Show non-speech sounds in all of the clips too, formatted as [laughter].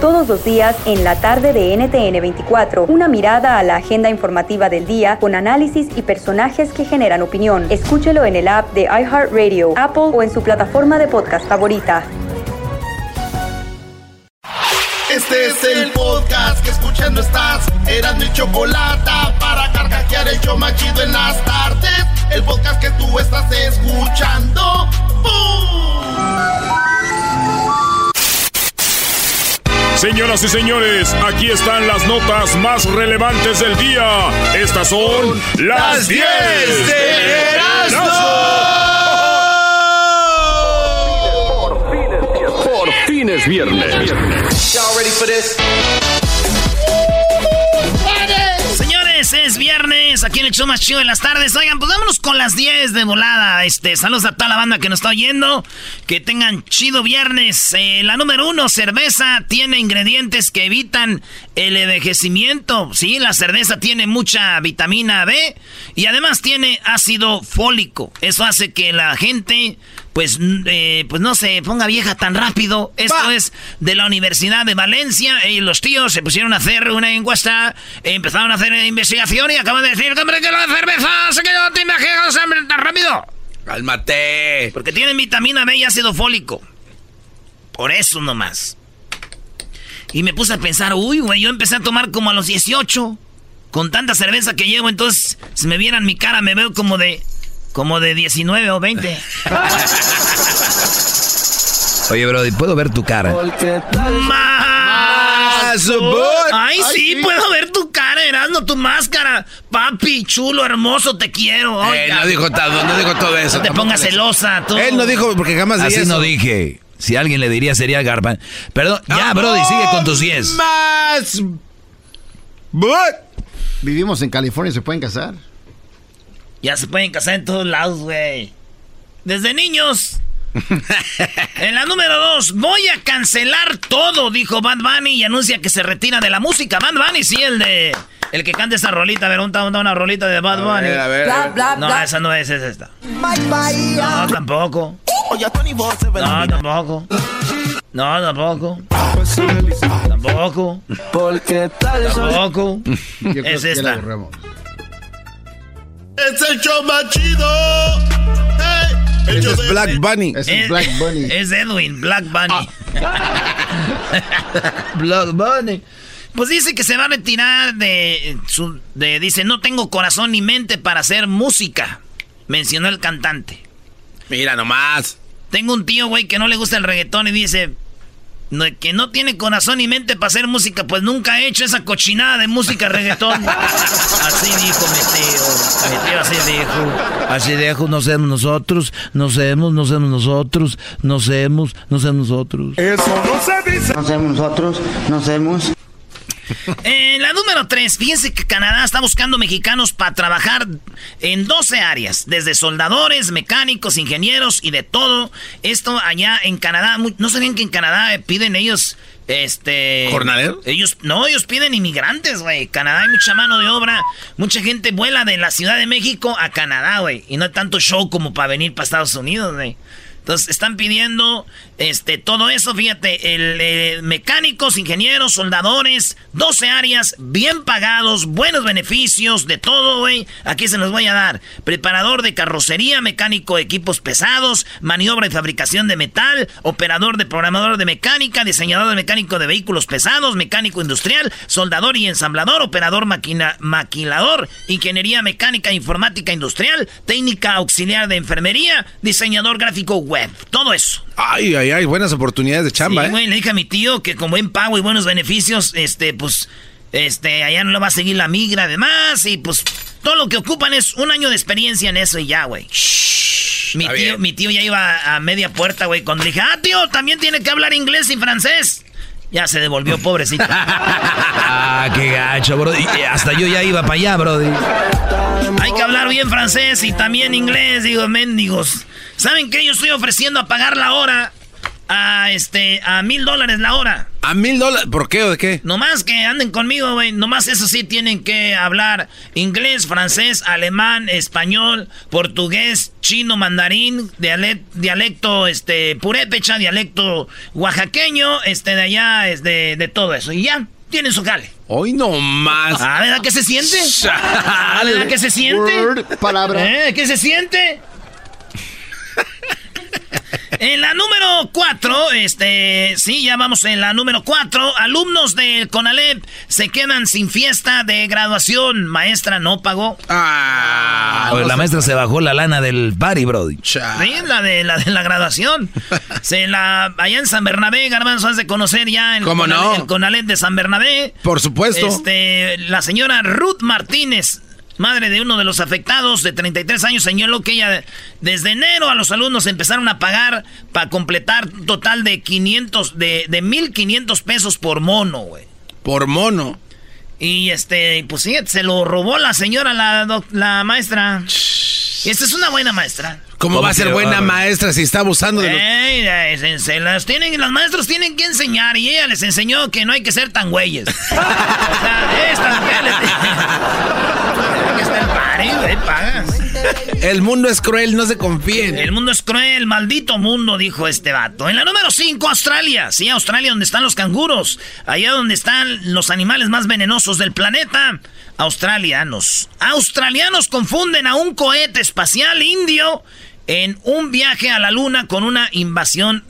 Todos los días en la tarde de NTN 24, una mirada a la agenda informativa del día con análisis y personajes que generan opinión. Escúchelo en el app de iHeartRadio, Apple o en su plataforma de podcast favorita. Este es el podcast que escuchando estás. Eran mi chocolate para carcajear el show machido en las tardes. El podcast que tú estás escuchando. ¡Bum! Señoras y señores, aquí están las notas más relevantes del día. Estas son las 10 de Erasmo. Por fin es viernes. Es viernes, aquí en el show más chido de las tardes. Oigan, pues vámonos con las 10 de volada. Este, saludos a toda la banda que nos está oyendo. Que tengan chido viernes. Eh, la número uno, cerveza, tiene ingredientes que evitan el envejecimiento. Sí, la cerveza tiene mucha vitamina B y además tiene ácido fólico. Eso hace que la gente, pues, eh, pues no se ponga vieja tan rápido. Esto es de la Universidad de Valencia. Y los tíos se pusieron a hacer una encuesta, empezaron a hacer investigación y acaban de decir, hombre, que la cerveza se quedó te imaginas hombre, tan rápido. Cálmate. Porque tienen vitamina B y ácido fólico. Por eso nomás. Y me puse a pensar, uy, güey, yo empecé a tomar como a los 18. Con tanta cerveza que llevo, entonces, si me vieran mi cara, me veo como de... Como de 19 o 20. Oye, Brody, ¿puedo ver tu cara? ¡Más! but- Ay, Ay, sí, puedo ver tu cara, Erasmo, tu máscara. Papi, chulo, hermoso, te quiero. Eh, Oiga, no dijo todo, no dijo todo eso. no te pongas celosa, tú. Él no dijo porque jamás dije Así eso. no dije. Si alguien le diría sería Garban. Perdón, ya, Brody, sigue con tus 10. Más. But. Vivimos en California, ¿se pueden casar? Ya se pueden casar en todos lados, güey. Desde niños. [laughs] en la número dos, voy a cancelar todo, dijo Bad Bunny y anuncia que se retira de la música. Bad Bunny, sí, el de. El que canta esa rolita, a ver, una, una rolita de Bad Bunny. A ver, a ver. No, esa no es, es esta. No, tampoco. No, tampoco. No, tampoco. Tampoco. Tampoco. Yo creo Es esta. Es el show más chido. Hey, el Ese es Black Bunny. Es el Black Bunny. Es Edwin, Black Bunny. [laughs] Black Bunny. Pues dice que se va a retirar de su. De, dice, no tengo corazón ni mente para hacer música. Mencionó el cantante. Mira nomás. Tengo un tío, güey, que no le gusta el reggaetón y dice. No- que no tiene corazón ni mente para hacer música, pues nunca ha hecho esa cochinada de música reggaetón. [laughs] así dijo mi tío. Mi tío así dijo. Así dejo, no seamos nosotros, no seamos, no seamos nosotros, no seamos, no seamos nosotros. No sabemos nosotros, no sabemos. [laughs] En la número 3, fíjense que Canadá está buscando mexicanos para trabajar en 12 áreas, desde soldadores, mecánicos, ingenieros y de todo. Esto allá en Canadá, ¿no sabían que en Canadá eh, piden ellos, este... ¿Jornaleros? Ellos, no, ellos piden inmigrantes, güey. Canadá hay mucha mano de obra, mucha gente vuela de la Ciudad de México a Canadá, güey. Y no hay tanto show como para venir para Estados Unidos, güey. Entonces están pidiendo este todo eso, fíjate, el, eh, mecánicos, ingenieros, soldadores, 12 áreas, bien pagados, buenos beneficios, de todo, güey. Aquí se los voy a dar. Preparador de carrocería, mecánico de equipos pesados, maniobra y fabricación de metal, operador de programador de mecánica, diseñador de mecánico de vehículos pesados, mecánico industrial, soldador y ensamblador, operador máquina, maquilador, ingeniería mecánica, informática industrial, técnica auxiliar de enfermería, diseñador gráfico web, todo eso. Ay, ay, ay, buenas oportunidades de chamba, Sí, ¿eh? güey, le dije a mi tío que con buen pago y buenos beneficios, este, pues, este, allá no le va a seguir la migra, además, y pues, todo lo que ocupan es un año de experiencia en eso y ya, güey. Mi tío, mi tío ya iba a, a media puerta, güey, cuando le dije, ah, tío, también tiene que hablar inglés y francés. Ya se devolvió, pobrecito. [laughs] ah, qué gacho, bro. Y hasta yo ya iba para allá, bro. Hay que hablar bien francés y también inglés, digo, mendigos. ¿Saben qué? Yo estoy ofreciendo a pagar la hora a este a mil dólares la hora. ¿A mil dólares? ¿Por qué o de qué? Nomás que anden conmigo, güey. Nomás eso sí tienen que hablar inglés, francés, alemán, español, portugués, chino, mandarín, dialecto, este, purépecha, dialecto oaxaqueño, este, de allá, es de, de todo eso. Y ya, tienen su cale. Hoy no más. Ah, ¿verdad que se siente? Ah, ¿Verdad que se siente? Word, palabra. ¿Eh? ¿Qué se siente? En la número 4, este, sí, ya vamos en la número 4. Alumnos del CONALEP se quedan sin fiesta de graduación. Maestra no pagó. Ah, la maestra se bajó la lana del party, brody. Sí, la de la, de la graduación. [laughs] se la, allá en San Bernabé, Garbanzo, has de conocer ya el, ¿Cómo CONALEP, no? el CONALEP de San Bernabé. Por supuesto. Este, la señora Ruth Martínez madre de uno de los afectados de 33 años, señaló que ella desde enero a los alumnos empezaron a pagar para completar un total de 500, de, de 1.500 pesos por mono, güey. Por mono. Y este, pues sí, se lo robó la señora, la, la maestra. Y esta es una buena maestra. ¿Cómo va a ser buena maestra si está abusando de los... Ey, ey, se, se las tienen, los maestros tienen que enseñar y ella les enseñó que no hay que ser tan güeyes. [laughs] o sea, estas mujeres que pagas. El mundo es cruel, no se confíen. El mundo es cruel, maldito mundo, dijo este vato. En la número 5, Australia. Sí, Australia, donde están los canguros. Allá donde están los animales más venenosos del planeta. Australianos. Australianos confunden a un cohete espacial indio en un viaje a la luna con una invasión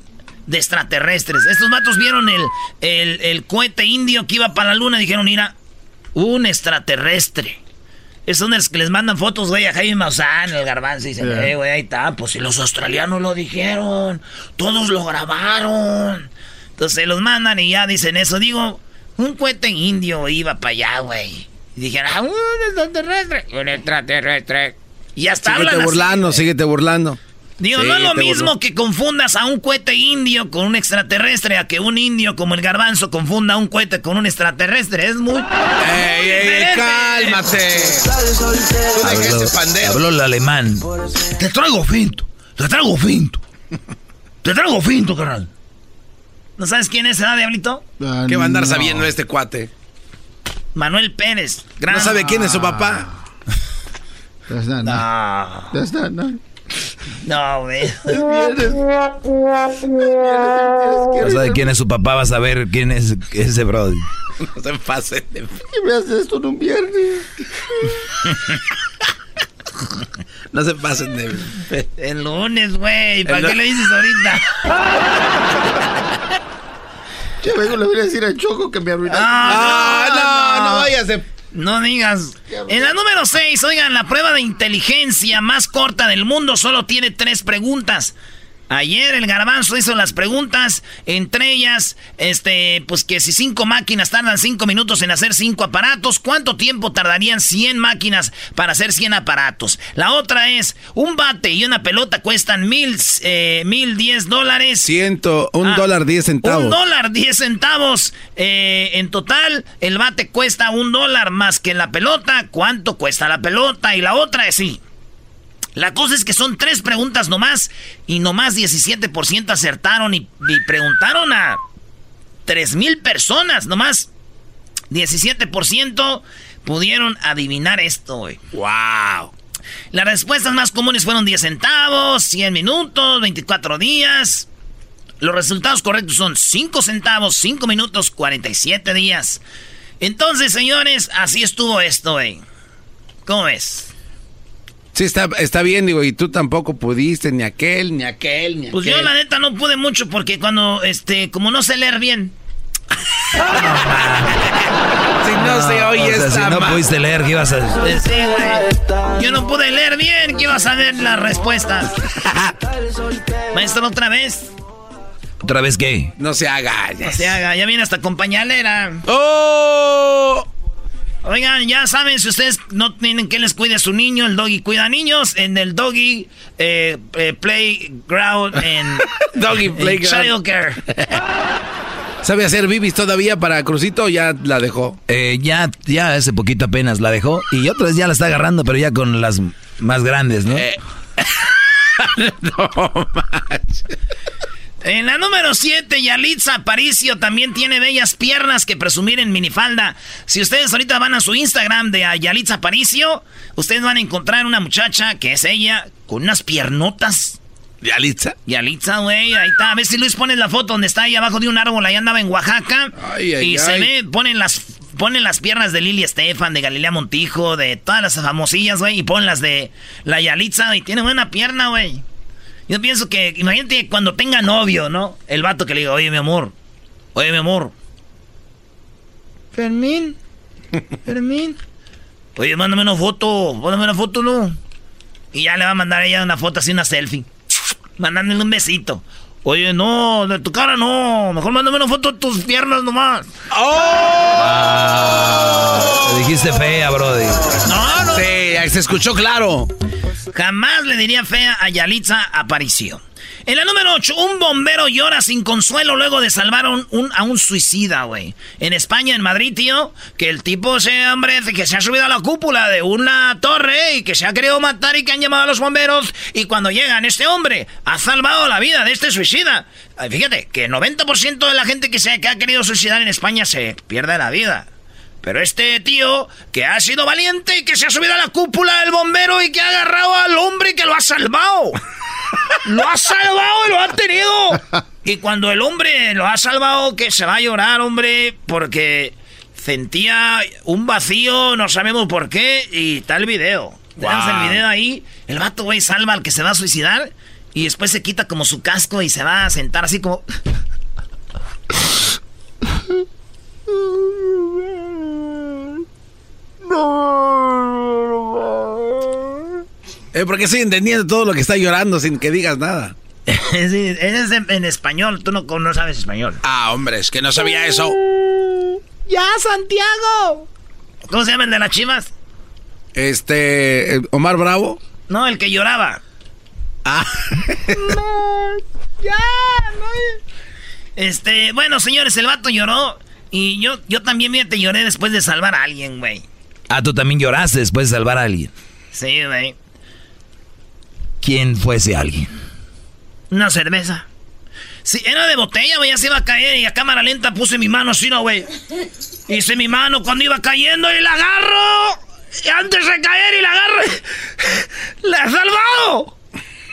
de extraterrestres. Estos vatos vieron el, el, el cohete indio que iba para la luna y dijeron, mira, un extraterrestre. Es son los que les mandan fotos, güey, a Jaime Maussan, el garbanzo, y dicen, Yeah. güey, ahí está. Pues si los australianos lo dijeron, todos lo grabaron. Entonces se los mandan y ya dicen eso. Digo, un cohete indio iba para allá, güey. Y dijeron, ah, un extraterrestre. Un extraterrestre. Y hasta Síguete así, burlando, síguete burlando. Digo, no es lo mismo que confundas a un cohete indio con un extraterrestre a que un indio como el garbanzo confunda a un cohete con un extraterrestre. Es muy... ¡Ey, ey, cálmate! Habló, habló el alemán. Te traigo finto, te traigo finto. Te traigo finto, carnal. ¿No sabes quién es, edad, Diablito? Ah, ¿Qué va a andar no. sabiendo este cuate? Manuel Pérez. Gran... ¿No sabe quién es su papá? [laughs] That's not, No, that's not, no. no, güey. No sabe quién es su papá, vas a ver quién es ese brody. No se pasen de... ¿Qué me haces esto en un viernes? No se pasen de... El lunes, güey. ¿Para El qué le dices ahorita? Che, vengo, le voy a decir a Choco que me arruinaste. ¡Ah, no, no vayas de... No digas. En la número 6, oigan, la prueba de inteligencia más corta del mundo solo tiene tres preguntas. Ayer el garbanzo hizo las preguntas, entre ellas, este, pues que si cinco máquinas tardan cinco minutos en hacer cinco aparatos, ¿cuánto tiempo tardarían 100 máquinas para hacer 100 aparatos? La otra es, un bate y una pelota cuestan mil, eh, mil diez dólares. Ciento, un Ah, dólar diez centavos. Un dólar diez centavos. Eh, en total, el bate cuesta un dólar más que la pelota. ¿Cuánto cuesta la pelota? Y la otra es sí. La cosa es que son tres preguntas nomás y nomás 17% acertaron y, y preguntaron a 3 mil personas nomás. 17% pudieron adivinar esto, güey. ¡Wow! Las respuestas más comunes fueron 10 centavos, 100 minutos, 24 días. Los resultados correctos son 5 centavos, 5 minutos, 47 días. Entonces, señores, así estuvo esto, güey. ¿Cómo ves? Sí, está, está bien, digo, y tú tampoco pudiste, ni aquel, ni aquel, ni Pues aquel. yo la neta no pude mucho porque cuando, este, como no sé leer bien. [laughs] Si no se oye o sea, esta si no ma- pudiste leer, ¿qué ibas a Pues sí, güey. Yo no pude leer bien, que iba a saber las respuestas. [laughs] Maestro, otra vez. ¿Otra vez qué? No se haga. No se haga, ya viene hasta con pañalera. ¡Oh! Oigan, ya saben, si ustedes no tienen que les cuide a su niño, el doggy cuida a niños en el doggy eh, eh, playground en, [laughs] Doggy playground. child care. [laughs] ¿Sabe hacer bibis todavía para Crucito o ya la dejó? Eh, ya, ya hace poquito apenas la dejó. Y otra vez ya la está agarrando, pero ya con las más grandes, ¿no? Eh. [laughs] no En la número 7, Yalitza Aparicio también tiene bellas piernas que presumir en minifalda. Si ustedes ahorita van a su Instagram de Yalitza Aparicio, ustedes van a encontrar una muchacha que es ella con unas piernotas. ¿Yalitza? Yalitza, güey, ahí está. A ver si Luis pone la foto donde está ahí abajo de un árbol, ahí andaba en Oaxaca. Ay, ay, y se ay. ve, ponen las, ponen las piernas de Lili Estefan, de Galilea Montijo, de todas las famosillas, güey, y ponen las de la Yalitza, y tiene buena pierna, güey. Yo pienso que, imagínate cuando tenga novio, ¿no? El vato que le diga, oye, mi amor, oye, mi amor. Fermín, Fermín. Oye, mándame una foto, mándame una foto, ¿no? Y ya le va a mandar a ella una foto así, una selfie. Mandándole un besito. Oye, no, de tu cara no. Mejor mándame una foto de tus piernas nomás. Ah, te dijiste fea, Brody. No, no. Sí, se escuchó claro. Jamás le diría fea a Yalitza Aparicio. En la número 8, un bombero llora sin consuelo luego de salvar a un, suicida, güey. En España, en Madrid, tío, que el tipo se, hombre, que se ha subido a la cúpula de una torre y que se ha querido matar y que han llamado a los bomberos. Y cuando llegan, este hombre ha salvado la vida de este suicida. Fíjate, que el 90% de la gente que, se, que ha querido suicidar en España se pierde la vida. Pero este tío, que ha sido valiente y que se ha subido a la cúpula del bombero y que ha agarrado al hombre y que lo ha salvado. [laughs] Lo ha salvado y lo ha tenido. Y cuando el hombre lo ha salvado, que se va a llorar, hombre, porque sentía un vacío, no sabemos por qué, y está el video. Tenemos Wow. el video ahí. El vato, güey, salva al que se va a suicidar y después se quita como su casco y se va a sentar así como... [laughs] Eh, porque estoy entendiendo todo lo que está llorando sin que digas nada. [laughs] Sí, es en, en español, tú no, no sabes español. Ah, hombre, es que no sabía eso. ¡Ya, Santiago! ¿Cómo se llama el de las chivas? Este, eh, Omar Bravo. No, el que lloraba. Ah, ¡Ya! Este, bueno, señores, el vato lloró. Y yo, yo también, fíjate, lloré después de salvar a alguien, güey. Ah, tú también lloraste después de salvar a alguien. Sí, güey. ¿Quién fue ese alguien? Una cerveza. Sí, era de botella, güey, ya se iba a caer y a cámara lenta puse mi mano así, ¿no, güey? Hice mi mano cuando iba cayendo y la agarro. Y antes de caer y la agarro. [laughs] ¡La he salvado!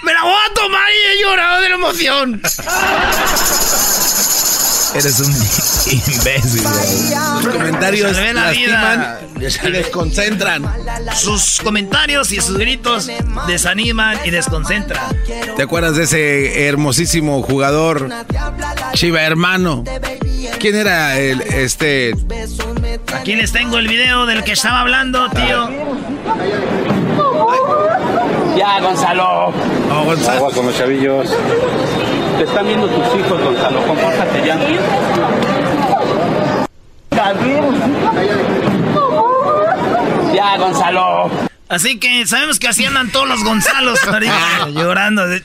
¡Me la voy a tomar y he llorado de la emoción! [laughs] Eres un [laughs] imbécil. los comentarios vida. lastiman y desconcentran. Sus comentarios y sus gritos desaniman y desconcentran. ¿Te acuerdas de ese hermosísimo jugador Chiva hermano? ¿Quién era el este? Aquí les tengo el video del que estaba hablando, tío. Ya, Gonzalo. Oh, Gonzalo. Agua con los chavillos. Te están viendo tus hijos, Gonzalo. Compórtate ya. Ya, Gonzalo. Así que sabemos que así andan todos los Gonzalos [laughs] ahorita llorando. de-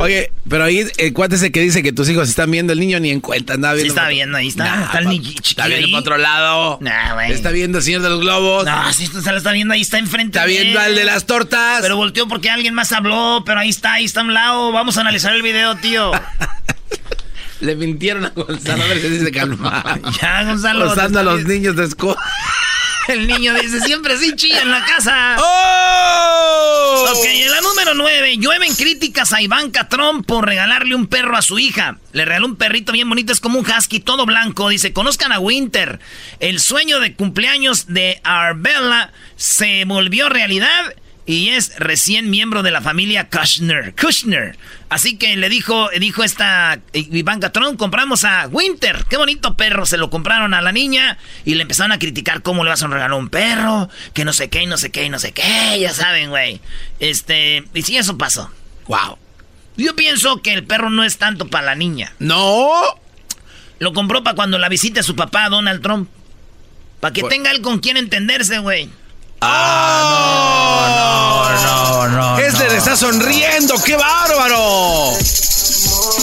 Oye, pero ahí el cuate ese que dice que tus hijos están viendo el niño ni en cuenta, anda Sí está viendo, ahí está. Nah, está el niño Está viendo para otro lado. Nah, güey. Está viendo el señor de los globos. No, sí, se lo está viendo, ahí está enfrente. Está viendo al de las tortas. Pero volteó porque alguien más habló, pero ahí está, ahí está a un lado. Vamos a analizar el video, tío. [laughs] Le mintieron a Gonzalo a ver si se calma. Ya, Gonzalo. Usando a los niños de escuela. [laughs] El niño dice, siempre sí chilla en la casa. ¡Oh! Ok, en la número 9, llueven críticas a Ivanka Trump por regalarle un perro a su hija. Le regaló un perrito bien bonito, es como un husky, todo blanco. Dice, conozcan a Winter. El sueño de cumpleaños de Arbella se volvió realidad y es recién miembro de la familia Kushner. Kushner. Así que le dijo, dijo esta Ivanka Trump, compramos a Winter. Qué bonito perro. Se lo compraron a la niña y le empezaron a criticar cómo le vas a regalar un perro, que no sé qué, y no sé qué, y no sé qué. Ya saben, güey. Este, y sí, eso pasó. Wow. Yo pienso que el perro no es tanto para la niña. No. Lo compró para cuando la visite su papá, Donald Trump. Para que Por- tenga él con quien entenderse, güey. Ah, no, no, no. Este no. le está sonriendo, qué bárbaro.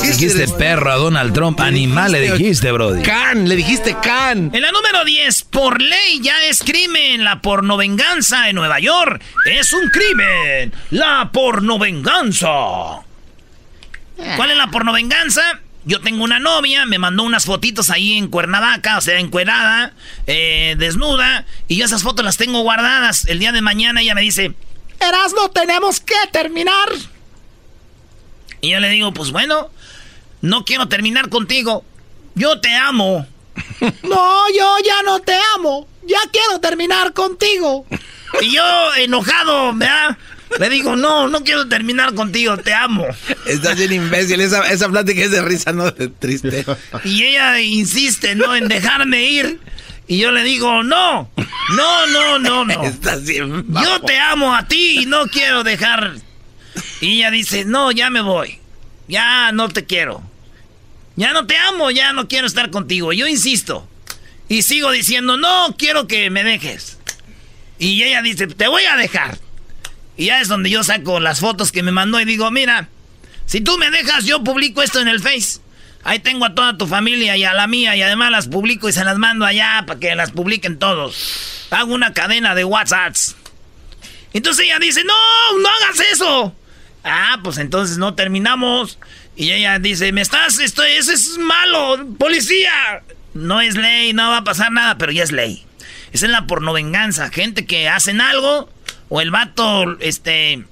Es dijiste perro a Donald Trump. Animal le dijiste, Brody. Can, le dijiste can. En la número 10, por ley ya es crimen la pornovenganza en Nueva York. Es un crimen. La pornovenganza. ¿Cuál es la pornovenganza? Yo tengo una novia, me mandó unas fotitos ahí en Cuernavaca, o sea, encuerada, eh, desnuda, y yo esas fotos las tengo guardadas. El día de mañana ella me dice, Erasmo, tenemos que terminar. Y yo le digo, pues bueno, no quiero terminar contigo. Yo te amo. [laughs] no, yo ya no te amo. Ya quiero terminar contigo. Y yo, enojado, ¿verdad? Le digo, no, no quiero terminar contigo, te amo. Estás bien imbécil, esa, esa plática es de risa, no de triste. Y ella insiste, ¿no? En dejarme ir. Y yo le digo, no, no, no, no, no. [laughs] Estás bien Yo te amo a ti y no quiero dejar. Y ella dice, no, ya me voy. Ya no te quiero. Ya no te amo, ya no quiero estar contigo. Yo insisto. Y sigo diciendo, no, quiero que me dejes. Y ella dice, te voy a dejar. Y ya es donde yo saco las fotos que me mandó y digo, mira, si tú me dejas, yo publico esto en el Face. Ahí tengo a toda tu familia y a la mía y además las publico y se las mando allá para que las publiquen todos. Hago una cadena de WhatsApps. Entonces ella dice, no, no hagas eso. Ah, pues entonces no terminamos. Y ella dice, me estás, esto, eso es malo, policía. No es ley, no va a pasar nada, pero ya es ley. Esa es la pornovenganza. Gente que hacen algo o el vato, este,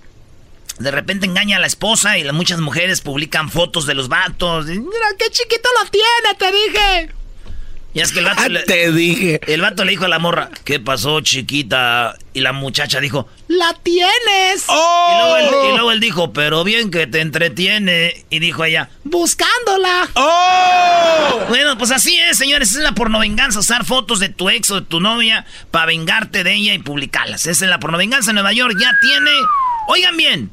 de repente engaña a la esposa y muchas mujeres publican fotos de los vatos. Mira, qué chiquito lo tiene, te dije. Y es que el vato le, Te dije. el vato le dijo a la morra, ¿qué pasó, chiquita? Y la muchacha dijo, ¡la tienes! ¡Oh! Y, luego él, y luego él dijo, pero bien que te entretiene. Y dijo ella, buscándola. ¡Oh! Bueno, pues así es, señores. Esa es la pornovenganza. Usar fotos de tu ex o de tu novia para vengarte de ella y publicarlas. Esa es la pornovenganza en Nueva York. Ya tiene, oigan bien,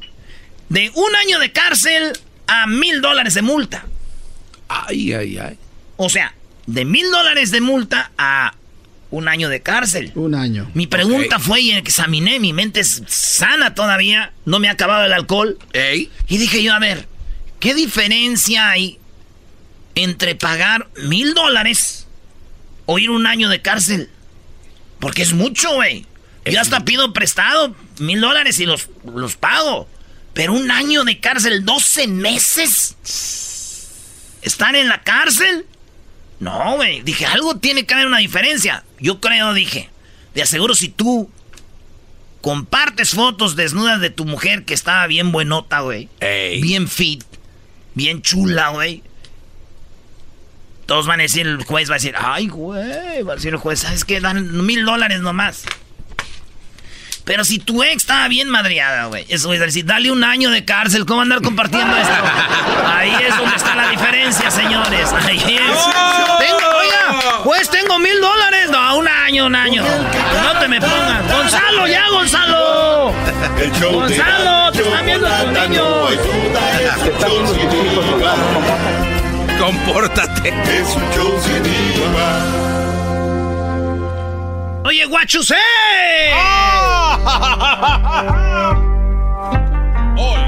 de un año de cárcel a mil dólares de multa. Ay, ay, ay. O sea, de mil dólares de multa a un año de cárcel. Un año. Mi pregunta fue y examiné, mi mente es sana todavía, no me ha acabado el alcohol. Ey. Y dije yo, a ver, ¿qué diferencia hay entre pagar mil dólares o ir un año de cárcel? Porque es mucho, güey. Yo hasta pido prestado mil dólares y los, los pago. Pero un año de cárcel, 12 meses. ¿Estar en la cárcel? No, güey. Dije, algo tiene que haber una diferencia. Yo creo, dije. De aseguro si tú compartes fotos desnudas de tu mujer que estaba bien buenota, güey. Ey. Bien fit. Bien chula, güey. Todos van a decir, el juez va a decir, ay, güey. Va a decir el juez, ¿sabes qué? Dan mil dólares nomás. Pero si tu ex estaba bien madreada, güey. Eso es decir, dale un año de cárcel. ¿Cómo andar compartiendo esto? Ahí es donde está la diferencia, señores. Ahí es. Tengo, oiga, pues tengo mil dólares. No, un año, un año. No te me pongas. Gonzalo, ya, Gonzalo. Gonzalo, te están viendo tus niños. Te están viendo tus hijos, Gonzalo. Compórtate. Es un show sin igual. Oye, guachusé. [laughs] Hoy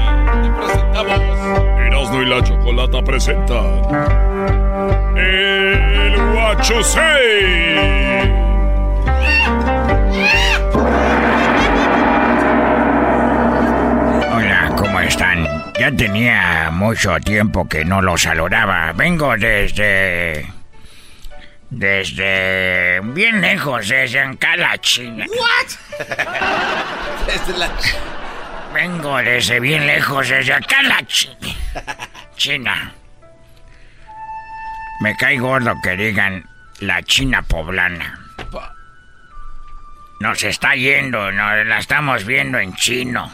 te presentamos Erasmo y la Chocolata presentan El Guachosei. Hola, ¿cómo están? Ya tenía mucho tiempo que no los saludaba. Vengo desde... Desde... bien lejos, desde Ancala, China. Desde la- Vengo desde bien lejos, desde Ancala, China. China. Me cae gordo que digan la China poblana. Nos está yendo, nos la estamos viendo en chino.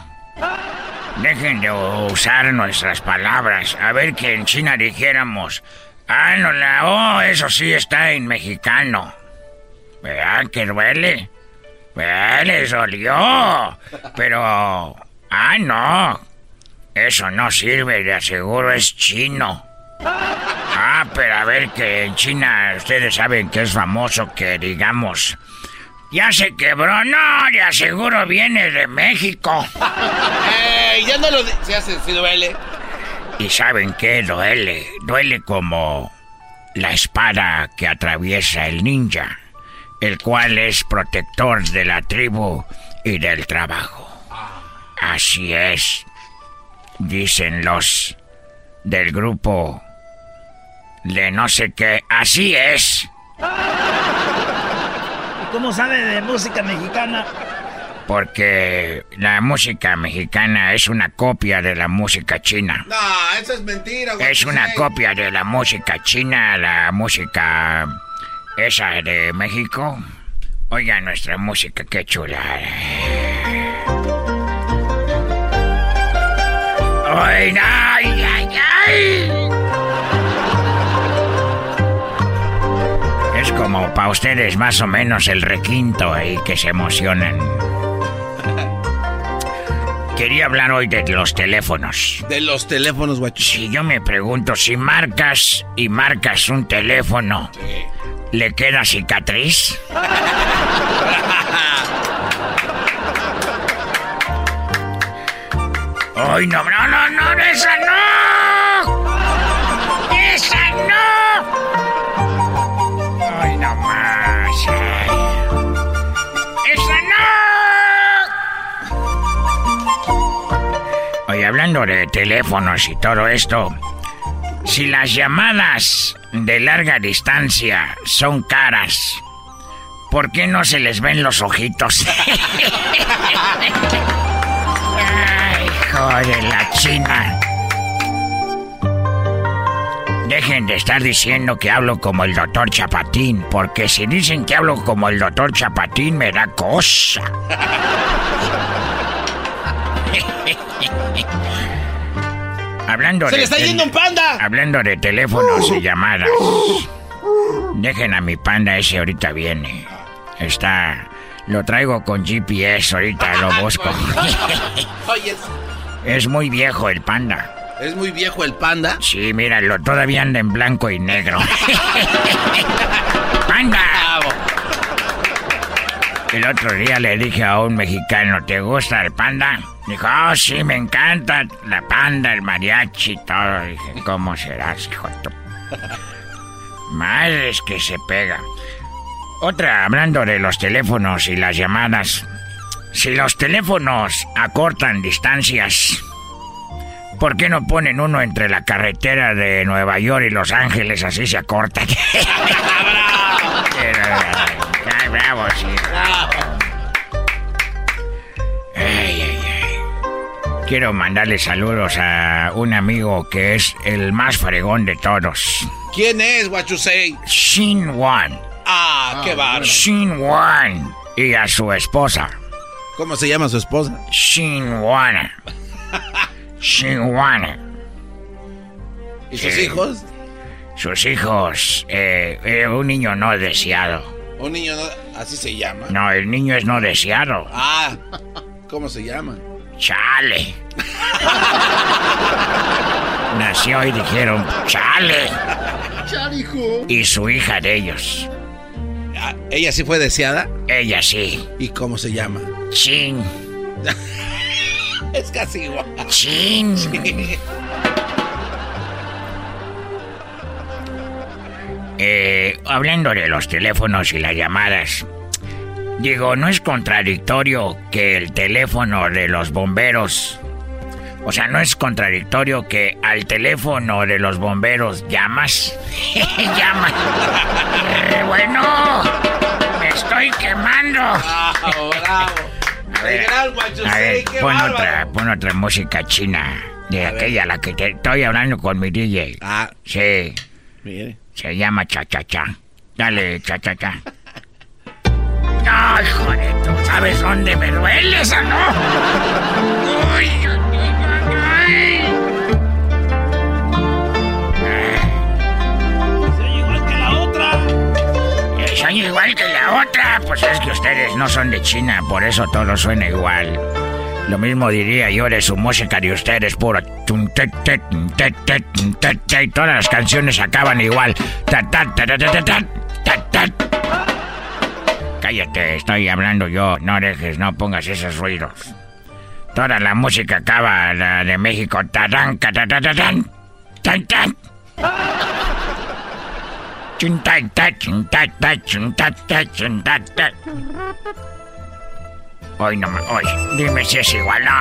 Dejen de usar nuestras palabras. A ver que en China dijéramos, ah, no la, oh, eso sí está en mexicano. ¿Verdad que duele? ¿Verdad? Les dolió. Pero, ah, no. Eso no sirve, de aseguro es chino. Ah, pero a ver que en China ustedes saben que es famoso que digamos, ya se quebró, no, de aseguro viene de México. [laughs] Ya no lo Se hace, si duele. Y saben qué duele, duele como la espada que atraviesa el ninja, el cual es protector de la tribu y del trabajo. Así es, dicen los del grupo de no sé qué. Así es. ¿Cómo sabe de música mexicana? Porque la música mexicana es una copia de la música china. No, eso es mentira, Es una copia de la música china, la música esa de México. Oiga nuestra música, qué chula. Ay, ay, ay, ay. Es como para ustedes más o menos el requinto ahí que se emocionan. Quería hablar hoy de los teléfonos. De los teléfonos, guacho. Si yo me pregunto si marcas y marcas un teléfono, ¿le queda cicatriz? [laughs] ¡Ay, no, no, no, no, esa no! Hablando de teléfonos y todo esto, si las llamadas de larga distancia son caras, ¿por qué no se les ven los ojitos? [laughs] Ay, joder, la china. Dejen de estar diciendo que hablo como el doctor Chapatín, porque si dicen que hablo como el doctor Chapatín me da cosa. Hablando ¡Se de le está yendo un panda! Hablando de teléfonos y llamadas. Dejen a mi panda ese ahorita viene. Está. Lo traigo con GPS, ahorita lo busco. [laughs] Oye, Es muy viejo el panda. es muy viejo el panda. Sí, míralo, todavía anda en blanco y negro. [laughs] ¡Panda! El otro día le dije a un mexicano, ¿te gusta el panda? Dijo, oh, sí, me encanta la panda, el mariachi y todo. Dije, ¿cómo serás, hijo de tu... Madres que se pega. Otra, hablando de los teléfonos y las llamadas. Si los teléfonos acortan distancias, ¿Por qué no ponen uno entre la carretera de Nueva York y Los Ángeles? Así se acorta. [laughs] Ay, bravo, sí. Ay, Quiero mandarle saludos a un amigo que es el más fregón de todos. ¿Quién es, Wachusei? Shin Wan. Ah, qué bárbaro. Shin Wan. Y a su esposa. ¿Cómo se llama su esposa? Shin Wan. [laughs] Shin Wan. ¿Y sus hijos? Sus hijos, eh, eh, un niño no deseado. Un niño, no- así se llama. No, el niño es no deseado. Ah, ¿cómo se llama? Chale. Nació y dijeron, chale. Charijo. Y su hija de ellos. Ah, ¿Ella sí fue deseada? Ella sí. ¿Y cómo se llama? Chin. [laughs] Es casi igual. Chin. Eh, hablando de los teléfonos y las llamadas, digo, ¿no es contradictorio que el teléfono de los bomberos, o sea, no es contradictorio que al teléfono de los bomberos llamas? [laughs] llamas. Eh, bueno, me estoy quemando. [laughs] Bravo, bravo. A ver, a ver, pon otra, pon otra música china. De aquella, la que te estoy hablando con mi DJ. Ah, Sí, mire. se llama Cha Cha Cha. Dale, Cha Cha Cha. Ay, joder, ¿tú sabes dónde me duele esa, no? Uy, ay, ay, igual que la otra. Eh, Soy igual que la otra. Pues es que ustedes no son de China, por eso todo suena igual. Lo mismo diría yo de su música de ustedes, puro. todas las canciones acaban igual. Cállate, estoy hablando yo. No dejes, no pongas esos ruidos. Toda la música acaba, la de México. Tarán, catatatatán, tan, tan. Hoy no me... Hoy, dime si es igual. No.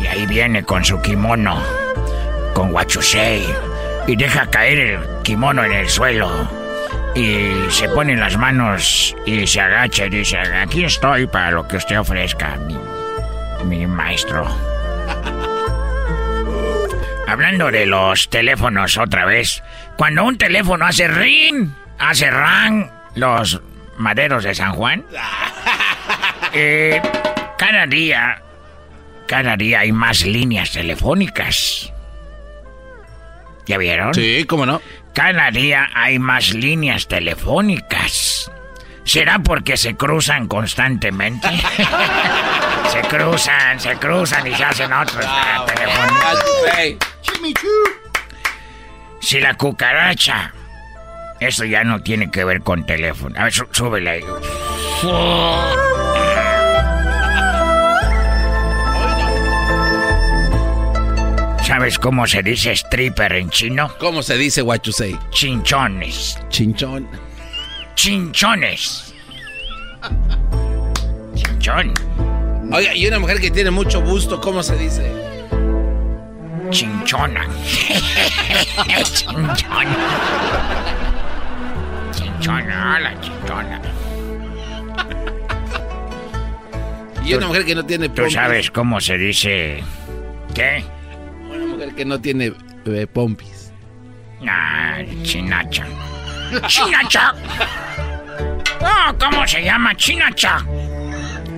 Y ahí viene con su kimono, con guachusei, y deja caer el kimono en el suelo. Y se pone las manos y se agacha y dice, aquí estoy para lo que usted ofrezca, mi, mi maestro. [laughs] Hablando de los teléfonos otra vez, cuando un teléfono hace ring, hace ran, los maderos de San Juan, [laughs] eh, cada día, cada día hay más líneas telefónicas. ¿Ya vieron? Sí, cómo no. Cada día hay más líneas telefónicas. ¿Será porque se cruzan constantemente? [laughs] se cruzan, se cruzan y se hacen otros ah, telefónicos. Si la cucaracha. Eso ya no tiene que ver con teléfono. A ver, súbele ahí. ¿Sabes cómo se dice stripper en chino? ¿Cómo se dice what you say? Chinchones. Chinchón. Chinchones. [laughs] Chinchón. Oiga, y una mujer que tiene mucho gusto, ¿cómo se dice? Chinchona. [laughs] chinchona. Chinchona, la chinchona. Y una mujer que no tiene ¿Tú sabes cómo se dice qué? Que no tiene eh, pompis. Ah, chinacha. ¡Chinacha! Oh, ¿Cómo se llama? Chinacha.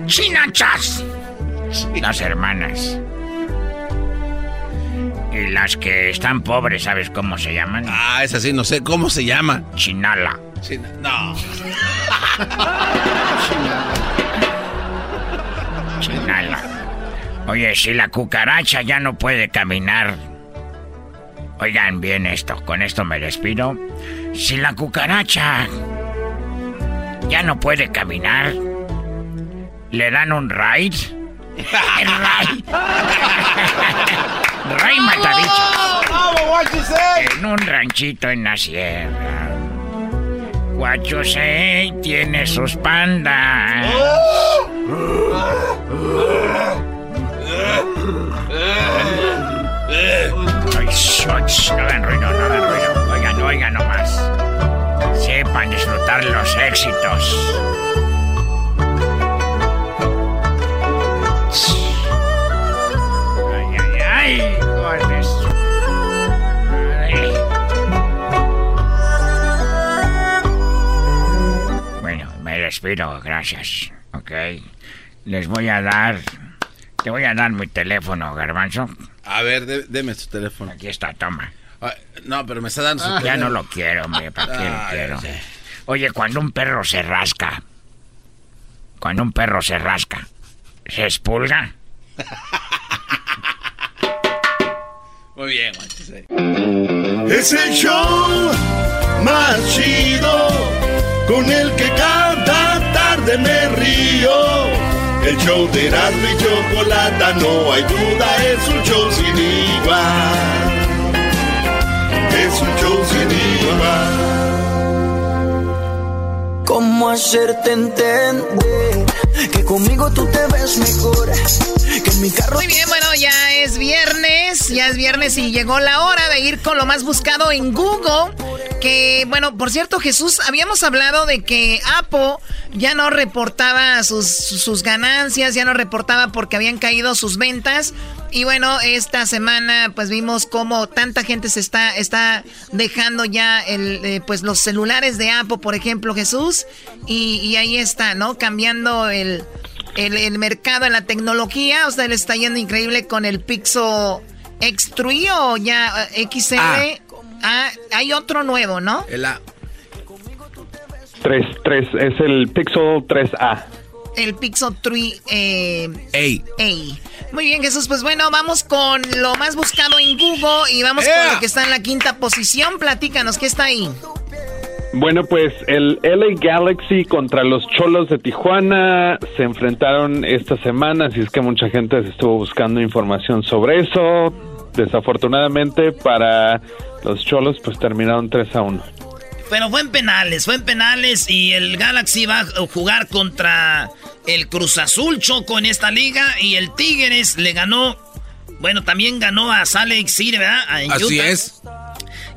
Chinachas. Las hermanas. Y las que están pobres, ¿sabes cómo se llaman? Ah, es así, no sé cómo se llama. Chinala. no. Chinala. Oye, si la cucaracha ya no puede caminar. Oigan bien esto, con esto me despido. Si la cucaracha ya no puede caminar, le dan un ride. ¡Ray! ¡Ray matabichos! En un ranchito en la sierra. Guachosei tiene sus pandas. No hagan ruido, no hagan ruido. Oigan, oigan nomás. Sepan disfrutar los éxitos. Ay, ay, ay. Bueno, me despido, gracias. Ok. Les voy a dar te voy a dar mi teléfono, garbanzo. A ver, deme su teléfono. Aquí está, toma. no, pero me está dando su ah, Ya no lo quiero, hombre, ¿para qué lo ah, quiero? Oye, cuando un perro se rasca, cuando un perro se rasca, ¿se expulga? [laughs] Muy bien, Es el show más chido con el que cada tarde me río. El show de Erasmo y Chocolata, no hay duda, es un show sin igual. Es un show sin igual. ¿Cómo hacerte entender que conmigo tú te ves? Que mi carro. Muy bien, bueno, ya es viernes, ya es viernes y llegó la hora de ir con lo más buscado en Google. Que, bueno, por cierto, Jesús, habíamos hablado de que Apple ya no reportaba sus, sus ganancias, ya no reportaba porque habían caído sus ventas. Y bueno, esta semana pues vimos cómo tanta gente se está, está dejando ya el, eh, pues los celulares de Apple, por ejemplo, Jesús. Y, ahí está, ¿no? Cambiando el, el, mercado en la tecnología. O sea, le está yendo increíble con el Pixel X3 o ya eh, XR. Ah. ah. hay otro nuevo, ¿no? El A. 3, 3, es el Pixel 3A. El Pixel 3 eh, A. A. Muy bien, Jesús. Pues bueno, vamos con lo más buscado en Google y vamos con lo que está en la quinta posición. Platícanos, ¿qué está ahí? Bueno, pues el LA Galaxy contra los Cholos de Tijuana se enfrentaron esta semana, así es que mucha gente estuvo buscando información sobre eso. Desafortunadamente para los Cholos pues terminaron 3 a 1. Pero fue en penales, fue en penales y el Galaxy va a jugar contra el Cruz Azul Choco en esta liga y el Tigres le ganó, bueno, también ganó a Salt Lake City, ¿verdad? Así es.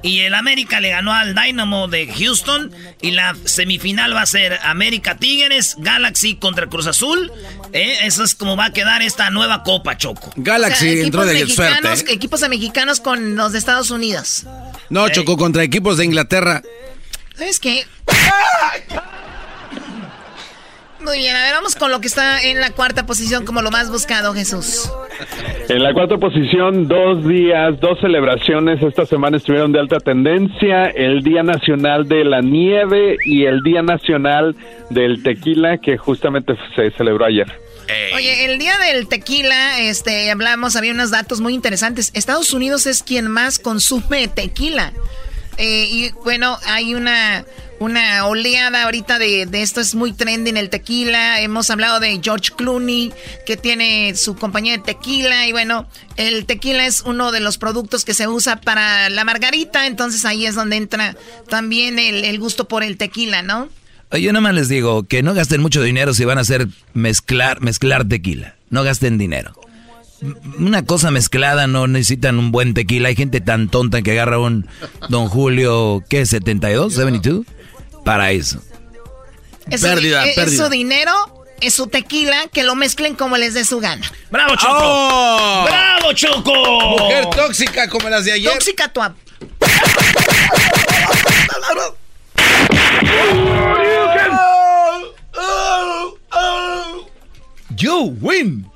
Y el América le ganó al Dynamo de Houston. Y la semifinal va a ser América Tigres, Galaxy contra Cruz Azul. ¿Eh? Eso es como va a quedar esta nueva Copa Choco. Galaxy entró de suerte. ¿eh? Equipos de mexicanos con los de Estados Unidos. No, Choco, contra equipos de Inglaterra. ¿Sabes qué? Muy bien, a ver, vamos con lo que está en la cuarta posición como lo más buscado, Jesús. En la cuarta posición, dos días, dos celebraciones esta semana estuvieron de alta tendencia, el Día Nacional de la Nieve y el Día Nacional del Tequila, que justamente se celebró ayer. Oye, el día del tequila, este, hablamos, había unos datos muy interesantes. Estados Unidos es quien más consume tequila. Eh, y bueno, hay una, una oleada ahorita de, de, esto, es muy trendy en el tequila. Hemos hablado de George Clooney, que tiene su compañía de tequila. Y bueno, el tequila es uno de los productos que se usa para la margarita. Entonces ahí es donde entra también el, el gusto por el tequila, ¿no? Yo nada más les digo que no gasten mucho dinero si van a hacer mezclar, mezclar tequila. No gasten dinero una cosa mezclada, no necesitan un buen tequila. Hay gente tan tonta que agarra un Don Julio, ¿qué? ¿72? ¿72? Para eso. Es pérdida, su, pérdida. Es su dinero, es su tequila, que lo mezclen como les dé su gana. ¡Bravo, Choco! Oh. ¡Bravo, Choco! Mujer tóxica como las de ayer. Tóxica tu... You win.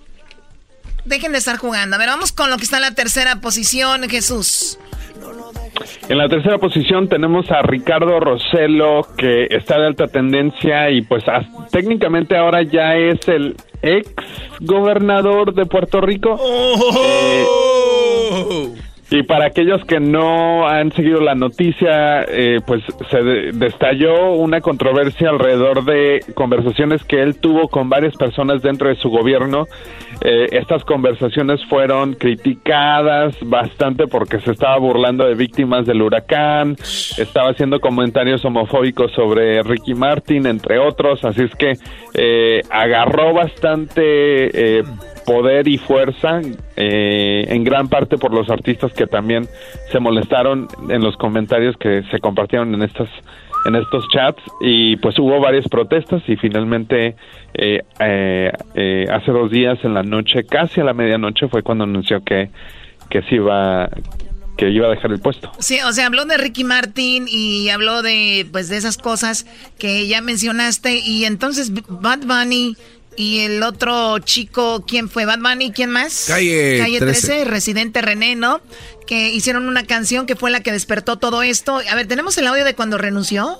Dejen de estar jugando. A ver, vamos con lo que está en la tercera posición, Jesús. En la tercera posición tenemos a Ricardo Roselo, que está de alta tendencia y pues técnicamente ahora ya es el ex gobernador de Puerto Rico. Oh. Eh, y para aquellos que no han seguido la noticia, eh, pues se destalló una controversia alrededor de conversaciones que él tuvo con varias personas dentro de su gobierno. Eh, estas conversaciones fueron criticadas bastante porque se estaba burlando de víctimas del huracán, estaba haciendo comentarios homofóbicos sobre Ricky Martin, entre otros, así es que eh, agarró bastante poder y fuerza, eh, en gran parte por los artistas que también se molestaron en los comentarios que se compartieron en estas en estos chats y pues hubo varias protestas y finalmente eh, eh, hace dos días en la noche, casi a la medianoche, fue cuando anunció que que se iba que iba a dejar el puesto. Sí, o sea, habló de Ricky Martin y habló de pues de esas cosas que ya mencionaste y entonces Bad Bunny y el otro chico, ¿quién fue? ¿Bad Bunny? ¿Quién más? Calle, Calle 13. Residente René, ¿no? Que hicieron una canción que fue la que despertó todo esto. A ver, ¿tenemos el audio de cuando renunció?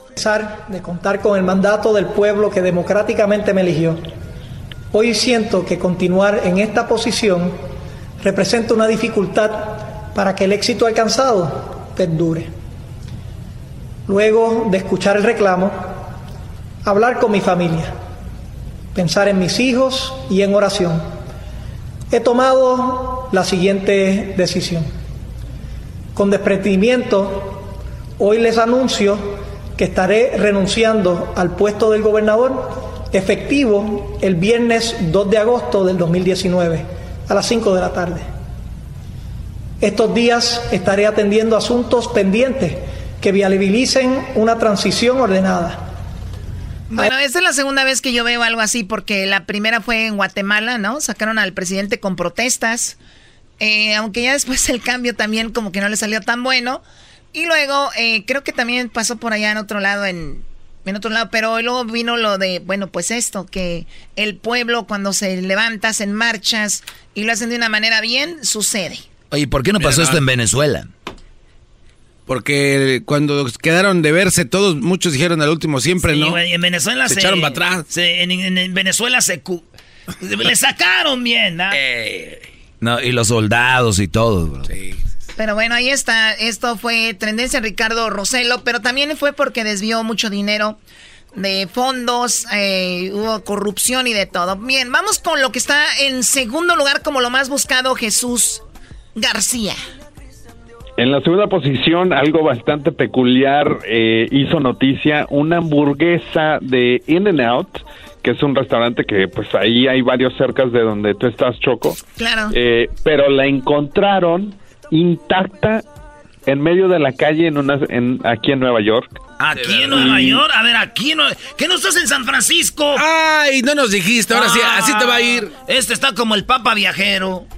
De contar con el mandato del pueblo que democráticamente me eligió. Hoy siento que continuar en esta posición representa una dificultad para que el éxito alcanzado perdure. Luego de escuchar el reclamo, hablar con mi familia pensar en mis hijos y en oración, he tomado la siguiente decisión. Con desprendimiento, hoy les anuncio que estaré renunciando al puesto del gobernador efectivo el viernes 2 de agosto del 2019 a las 5 de la tarde. Estos días estaré atendiendo asuntos pendientes que viabilicen una transición ordenada bueno, esta es la segunda vez que yo veo algo así, porque la primera fue en Guatemala, ¿no? Sacaron al presidente con protestas, eh, aunque ya después el cambio también como que no le salió tan bueno. Y luego eh, creo que también pasó por allá en otro lado, en, en otro lado, pero luego vino lo de, bueno, pues esto, que el pueblo cuando se levanta, en marchas y lo hacen de una manera bien, sucede. Oye, ¿por qué no pasó esto en Venezuela? Porque cuando quedaron de verse todos, muchos dijeron al último siempre, ¿no? en Venezuela se, echaron para atrás. en, Venezuela se le sacaron bien, ¿no? No, y los soldados y todo, bro. Sí. Pero bueno, ahí está. Esto fue tendencia Ricardo Roselo, pero también fue porque desvió mucho dinero de fondos, eh, hubo corrupción y de todo. Bien, vamos con lo que está en segundo lugar como lo más buscado, Jesús García. En la segunda posición, algo bastante peculiar eh, hizo noticia, una hamburguesa de In n Out, que es un restaurante que pues ahí hay varios cercas de donde tú estás, Choco. Claro. Eh, pero la encontraron intacta en medio de la calle en una, en, aquí en Nueva York. Aquí en Nueva York, a ver, aquí no, ¿qué no estás en San Francisco? Ay, no nos dijiste, ahora sí, así te va a ir. Este está como el Papa viajero. [laughs]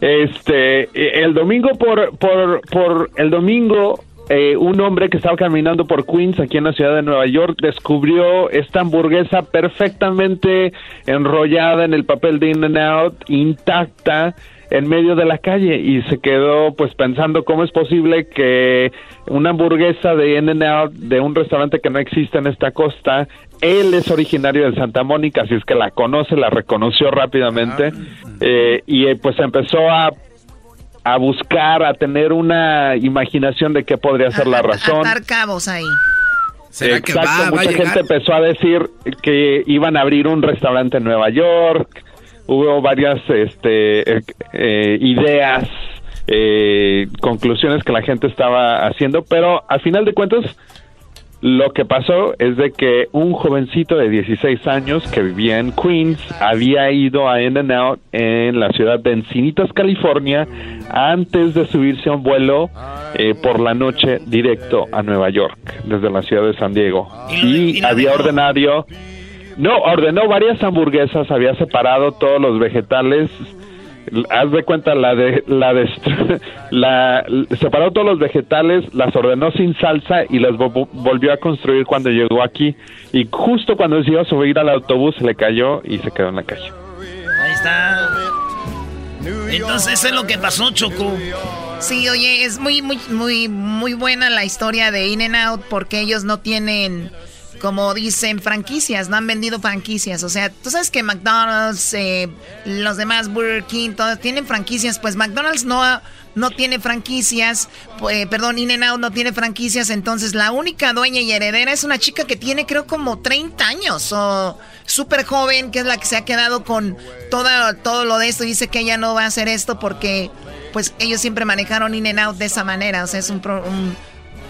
Este, el domingo por, por, por el domingo, eh, un hombre que estaba caminando por Queens, aquí en la ciudad de Nueva York, descubrió esta hamburguesa perfectamente enrollada en el papel de In and Out, intacta, en medio de la calle y se quedó pues pensando cómo es posible que una hamburguesa de In Out de un restaurante que no existe en esta costa él es originario de Santa Mónica, así es que la conoce, la reconoció rápidamente ah. eh, y eh, pues empezó a a buscar, a tener una imaginación de qué podría ser la razón. A cabos ahí. Exacto, mucha gente empezó a decir que iban a abrir un restaurante en Nueva York, hubo varias este, eh, eh, ideas, eh, conclusiones que la gente estaba haciendo, pero al final de cuentas lo que pasó es de que un jovencito de 16 años que vivía en Queens había ido a In and Out en la ciudad de Encinitas, California, antes de subirse a un vuelo por la noche directo a Nueva York desde la ciudad de San Diego. Y, había ordenado no, ordenó varias hamburguesas, había separado todos los vegetales. Haz de cuenta la de la de [laughs] la separó todos los vegetales, las ordenó sin salsa y las volvió a construir cuando llegó aquí y justo cuando se iba a subir al autobús se le cayó y se quedó en la calle. Ahí está. Entonces eso es lo que pasó, Choco. Sí, oye, es muy muy muy muy buena la historia de In and Out porque ellos no tienen como dicen, franquicias, no han vendido franquicias. O sea, tú sabes que McDonald's, eh, los demás Burger King, todos tienen franquicias. Pues McDonald's no, no tiene franquicias, pues, perdón, In-N-Out no tiene franquicias. Entonces, la única dueña y heredera es una chica que tiene, creo, como 30 años o súper joven, que es la que se ha quedado con toda, todo lo de esto. Dice que ella no va a hacer esto porque, pues, ellos siempre manejaron In-N-Out de esa manera. O sea, es un, un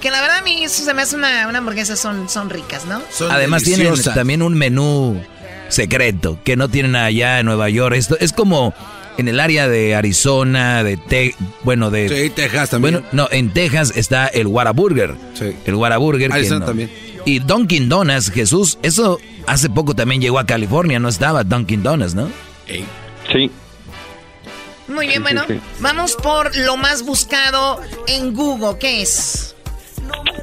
que la verdad a mí eso se me hace una, hamburguesa, son, son ricas, ¿no? Además tienen también un menú secreto que no tienen allá en Nueva York. Esto es como en el área de Arizona, de Te bueno, de sí, Texas también. Bueno, no, en Texas está el Whataburger. Sí. El Whataburger. Arizona también. Y Dunkin' Donuts, Jesús, eso hace poco también llegó a California, no estaba Dunkin' Donuts, ¿no? Sí. Muy bien, bueno, vamos por lo más buscado en Google, ¿qué es?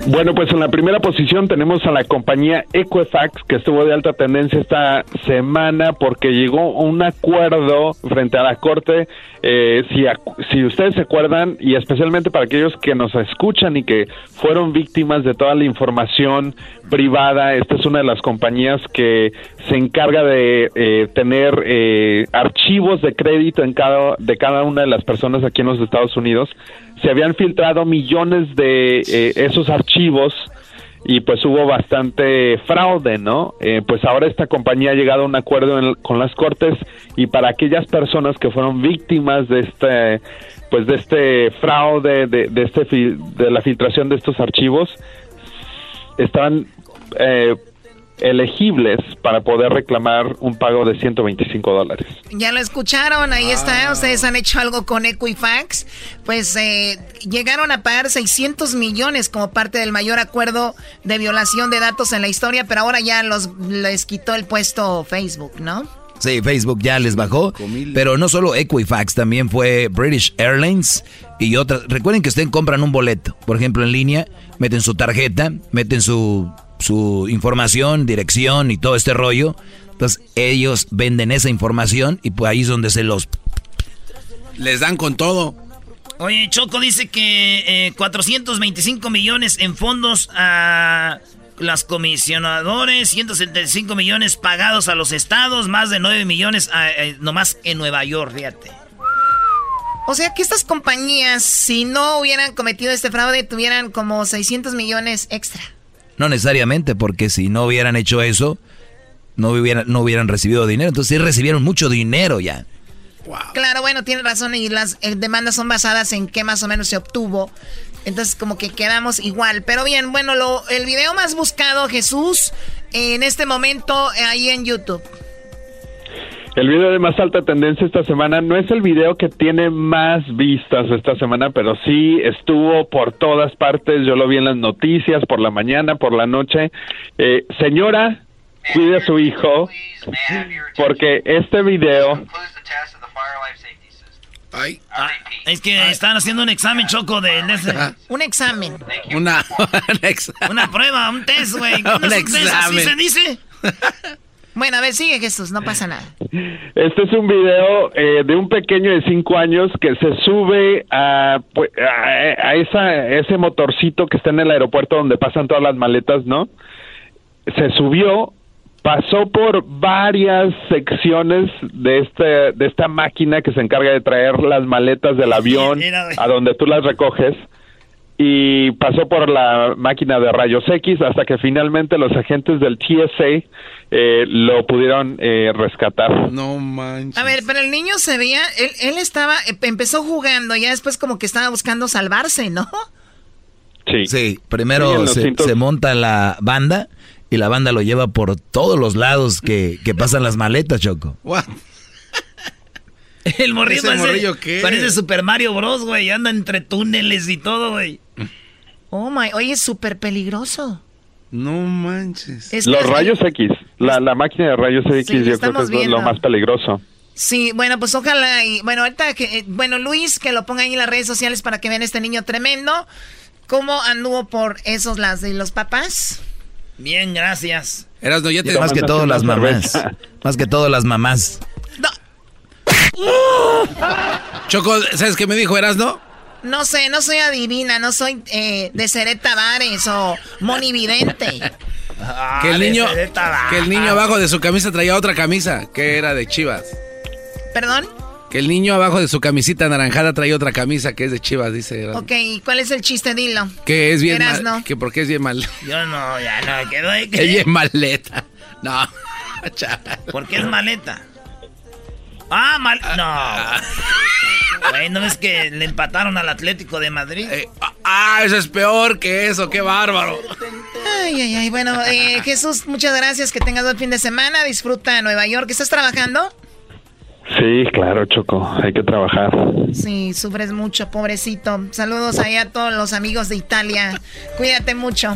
Bueno, pues en la primera posición tenemos a la compañía Equifax, que estuvo de alta tendencia esta semana porque llegó a un acuerdo frente a la Corte. Eh, si, si ustedes se acuerdan, y especialmente para aquellos que nos escuchan y que fueron víctimas de toda la información privada, esta es una de las compañías que se encarga de eh, tener eh, archivos de crédito en cada, de cada una de las personas aquí en los Estados Unidos se habían filtrado millones de eh, esos archivos y pues hubo bastante fraude, ¿no? Eh, pues ahora esta compañía ha llegado a un acuerdo con las cortes y para aquellas personas que fueron víctimas de este, pues de este fraude, de, de este de la filtración de estos archivos, estaban eh, elegibles para poder reclamar un pago de 125 dólares. Ya lo escucharon, ahí está. Ah. Ustedes han hecho algo con Equifax. Pues eh, llegaron a pagar 600 millones como parte del mayor acuerdo de violación de datos en la historia, pero ahora ya los les quitó el puesto Facebook, ¿no? Sí, Facebook ya les bajó. Pero no solo Equifax, también fue British Airlines y otras. Recuerden que ustedes compran un boleto, por ejemplo, en línea, meten su tarjeta, meten su su información, dirección y todo este rollo. Entonces ellos venden esa información y pues ahí es donde se los... Les dan con todo. Oye, Choco dice que 425 eh, millones en fondos a las comisionadores, 175 millones pagados a los estados, más de 9 millones a, eh, nomás en Nueva York, fíjate. O sea que estas compañías, si no hubieran cometido este fraude, tuvieran como 600 millones extra. No necesariamente, porque si no hubieran hecho eso, no hubieran, no hubieran recibido dinero. Entonces sí recibieron mucho dinero ya. Claro, bueno, tiene razón y las eh, demandas son basadas en qué más o menos se obtuvo. Entonces como que quedamos igual. Pero bien, bueno, lo, el video más buscado, Jesús, en este momento eh, ahí en YouTube. El video de más alta tendencia esta semana no es el video que tiene más vistas esta semana, pero sí estuvo por todas partes. Yo lo vi en las noticias, por la mañana, por la noche. Eh, señora, cuide a su hijo, porque este video Ay. Ah, es que están haciendo un examen choco de, ese. [laughs] Un examen. Una, [laughs] una prueba, un test, güey. [laughs] un examen. se dice? Bueno, a ver, sigue Jesús, no pasa nada. Este es un video eh, de un pequeño de cinco años que se sube a, pues, a, esa, ese motorcito que está en el aeropuerto donde pasan todas las maletas, ¿no? Se subió pasó por varias secciones de este de esta máquina que se encarga de traer las maletas del avión a donde tú las recoges y pasó por la máquina de rayos X hasta que finalmente los agentes del TSA eh, lo pudieron eh, rescatar. No manches. A ver, pero el niño se veía, él, él estaba, empezó jugando, ya después como que estaba buscando salvarse, ¿no? Sí. Sí, primero se, se monta la banda y la banda lo lleva por todos los lados que, que pasan las maletas, Choco. [laughs] El morrillo, parece, parece Super Mario Bros, güey. Anda entre túneles y todo, güey. Oh, my. Oye, es súper peligroso. No manches. Los rayos X. La, la, máquina de rayos X yo creo que es lo más peligroso. Sí, bueno, pues ojalá y bueno, ahorita que eh, bueno, Luis que lo ponga ahí en las redes sociales para que vean este niño tremendo. ¿Cómo anduvo por esos lados de los papás? Bien, gracias. Erasno, ya te... Más que todas las mamás. Más que todas las mamás. Choco, ¿sabes qué me dijo Erasno? No sé, no soy adivina, no soy eh, de Sereta Tavares o monividente. [laughs] Ah, que el niño, que el niño abajo de su camisa traía otra camisa que era de Chivas. ¿Perdón? Que el niño abajo de su camisita anaranjada trae otra camisa que es de Chivas, dice. Ok, ¿cuál es el chiste? Dilo. Que es bien mal. No? Que porque es bien mal. Yo no, ya no, quedó ahí. Que... Ella [laughs] es maleta. No. [laughs] ¿Por qué es maleta? Ah, mal. No. Güey, ¿no ves que le empataron al Atlético de Madrid? Eh, ah, eso es peor que eso, qué bárbaro. Ay, ay, ay. Bueno, eh, Jesús, muchas gracias. Que tengas buen fin de semana. Disfruta Nueva York. ¿Estás trabajando? Sí, claro, Choco, hay que trabajar. Sí, sufres mucho, pobrecito. Saludos ahí a todos los amigos de Italia. Cuídate mucho.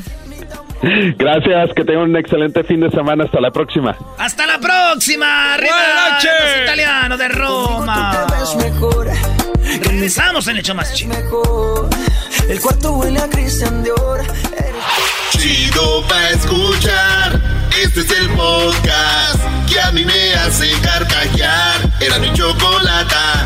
Gracias, que tengan un excelente fin de semana. Hasta la próxima. ¡Hasta la próxima! ¡Arriba! Los italianos de Roma. Regresamos en Hecho Más Chido. El cuarto huele a Cristian Dior. Chido pa' escuchar. Este es el podcast que a mí me hace carcajear. Era mi chocolata.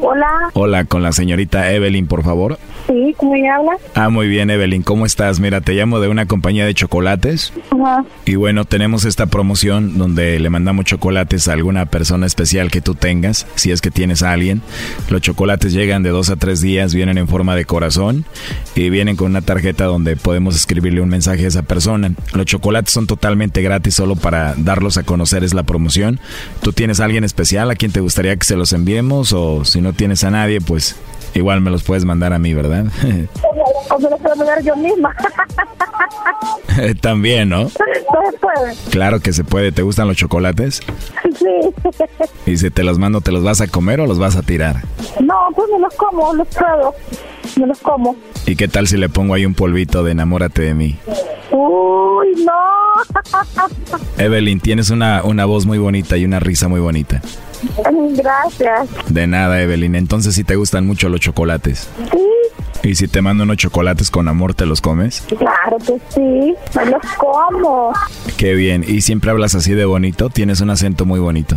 Hola. Hola, con la señorita Evelyn, por favor. Sí, ¿cómo me habla? Ah, muy bien, Evelyn. ¿Cómo estás? Mira, te llamo de una compañía de chocolates. Ajá. Y bueno, tenemos esta promoción donde le mandamos chocolates a alguna persona especial que tú tengas, si es que tienes a alguien. Los chocolates llegan de dos a tres días, vienen en forma de corazón y vienen con una tarjeta donde podemos escribirle un mensaje a esa persona. Los chocolates son totalmente gratis, solo para darlos a conocer es la promoción. ¿Tú tienes a alguien especial a quien te gustaría que se los enviemos o si no tienes a nadie, pues igual me los puedes mandar a mí, ¿verdad? [laughs] O me lo puedo mandar yo misma. [laughs] También, ¿no? Se puede. Claro que se puede. ¿Te gustan los chocolates? Sí. [laughs] Y si te los mando, ¿te los vas a comer o los vas a tirar? No, pues me los como, los pruebo. Me los como. ¿Y qué tal si le pongo ahí un polvito de enamórate de mí? Uy, no. Evelyn, tienes una, una voz muy bonita y una risa muy bonita. [laughs] Gracias. De nada, Evelyn. Entonces, si te gustan mucho los chocolates. Sí, ¿Y si te mando unos chocolates con amor, te los comes? claro que sí. Me los como. Qué bien. ¿Y siempre hablas así de bonito? Tienes un acento muy bonito.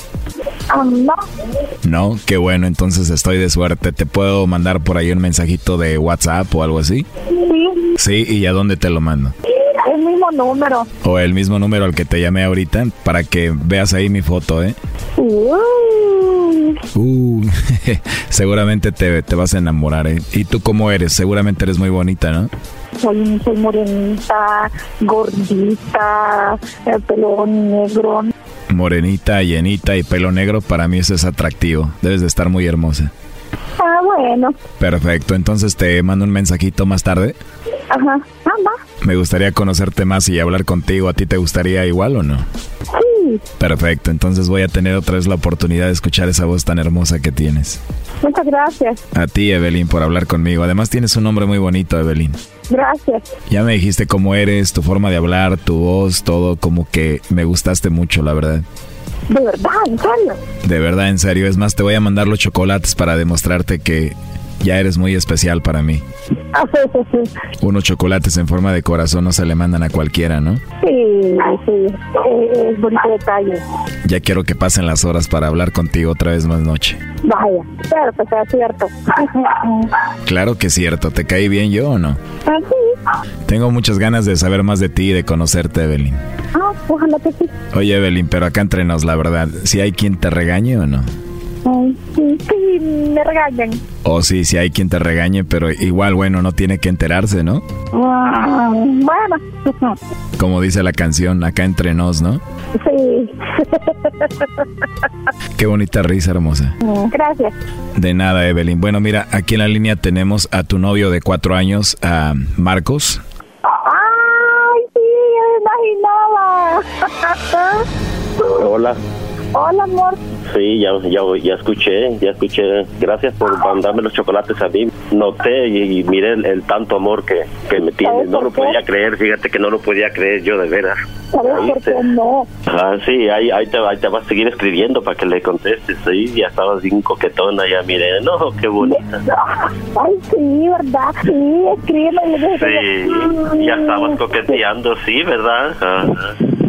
No. No, qué bueno, entonces estoy de suerte. ¿Te puedo mandar por ahí un mensajito de WhatsApp o algo así? Sí, Sí, ¿y a dónde te lo mando? el mismo número. O el mismo número al que te llamé ahorita para que veas ahí mi foto, ¿eh? Uy, Uh, [laughs] seguramente te, te vas a enamorar, ¿eh? ¿Y tú cómo eres? Seguramente eres muy bonita, ¿no? soy, soy morenita, gordita, el pelo negro. Morenita, llenita y pelo negro, para mí eso es atractivo. Debes de estar muy hermosa. Ah, bueno. Perfecto, entonces te mando un mensajito más tarde. Ajá. Anda. Me gustaría conocerte más y hablar contigo. ¿A ti te gustaría igual o no? Perfecto, entonces voy a tener otra vez la oportunidad de escuchar esa voz tan hermosa que tienes. Muchas gracias. A ti, Evelyn, por hablar conmigo. Además tienes un nombre muy bonito, Evelyn. Gracias. Ya me dijiste cómo eres, tu forma de hablar, tu voz, todo como que me gustaste mucho, la verdad. De verdad, en serio. De verdad, en serio. Es más, te voy a mandar los chocolates para demostrarte que ya eres muy especial para mí. Unos chocolates en forma de corazón no se le mandan a cualquiera, ¿no? Sí, sí. Es bonito detalle. Ya quiero que pasen las horas para hablar contigo otra vez más noche. Vaya, espero que sea cierto. [laughs] Claro que es cierto. ¿Te caí bien yo o no? Ah, sí. Tengo muchas ganas de saber más de ti y de conocerte, Evelyn. Ah, ojalá que sí. Oye, Evelyn, pero acá entre nos, la verdad, si hay quien te regañe o no? Ay, sí, sí, me regañan. O sí, si hay quien te regañe, pero igual, bueno, no tiene que enterarse, ¿no? Ah, bueno, Como dice la canción, acá entre nos, ¿no? sí. [laughs] Qué bonita risa, hermosa. Gracias. De nada, Evelyn. Bueno, mira, aquí en la línea tenemos a tu novio de cuatro años, a Marcos. Ay, sí, me imaginaba. [laughs] Hola. Hola, amor. Sí, ya, ya, ya escuché, ya escuché. Gracias por mandarme los chocolates a mí. Noté y, y miré el, el tanto amor que, que me tiene. No lo podía creer, fíjate que no lo podía creer yo de veras. ¿Sabes por qué no? Ajá, sí, ahí, ahí, te, ahí te vas a seguir escribiendo para que le contestes. Sí, ya estabas bien coquetona, ya miré. No, qué bonita. [laughs] Ay, sí, ¿verdad? Sí, escríbeme. Sí, ya estabas coqueteando, sí, ¿verdad? Ajá.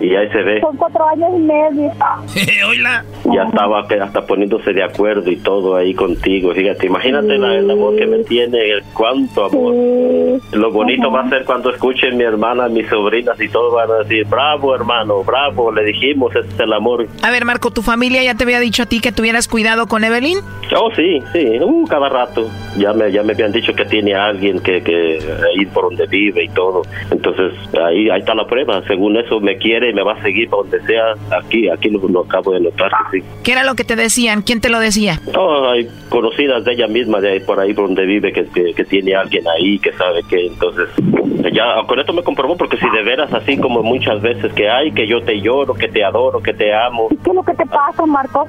y ahí se ve. Son cuatro años y medio. [laughs] Oila. ya estaba hasta poniéndose de acuerdo y todo ahí contigo. Fíjate, imagínate la- el amor que me tiene, el cuánto amor. Lo bonito va a ser cuando escuchen mi hermana, mis sobrinas y todos van a decir, bravo hermano, bravo, le dijimos, ese es el amor. A ver, Marco, ¿tu familia ya te había dicho a ti que tuvieras cuidado con Evelyn? Oh, sí, sí, uh, cada rato. Ya me, ya me habían dicho que tiene a alguien que, que ahí por donde vive y todo. Entonces, ahí, ahí está la prueba. Según eso, me quiere y me va a seguir para donde sea. Aquí, aquí lo, lo acabo de notar sí. ¿Qué era lo que te decían? ¿Quién te lo decía? Oh, hay conocidas de ella misma, de ahí por ahí por donde vive, que, que, que tiene alguien ahí, que sabe que entonces, ya con esto me comprobó, porque si de veras así como muchas veces que hay, que yo te lloro, que te adoro, que te amo, ¿Qué es lo que te pasa, Marco?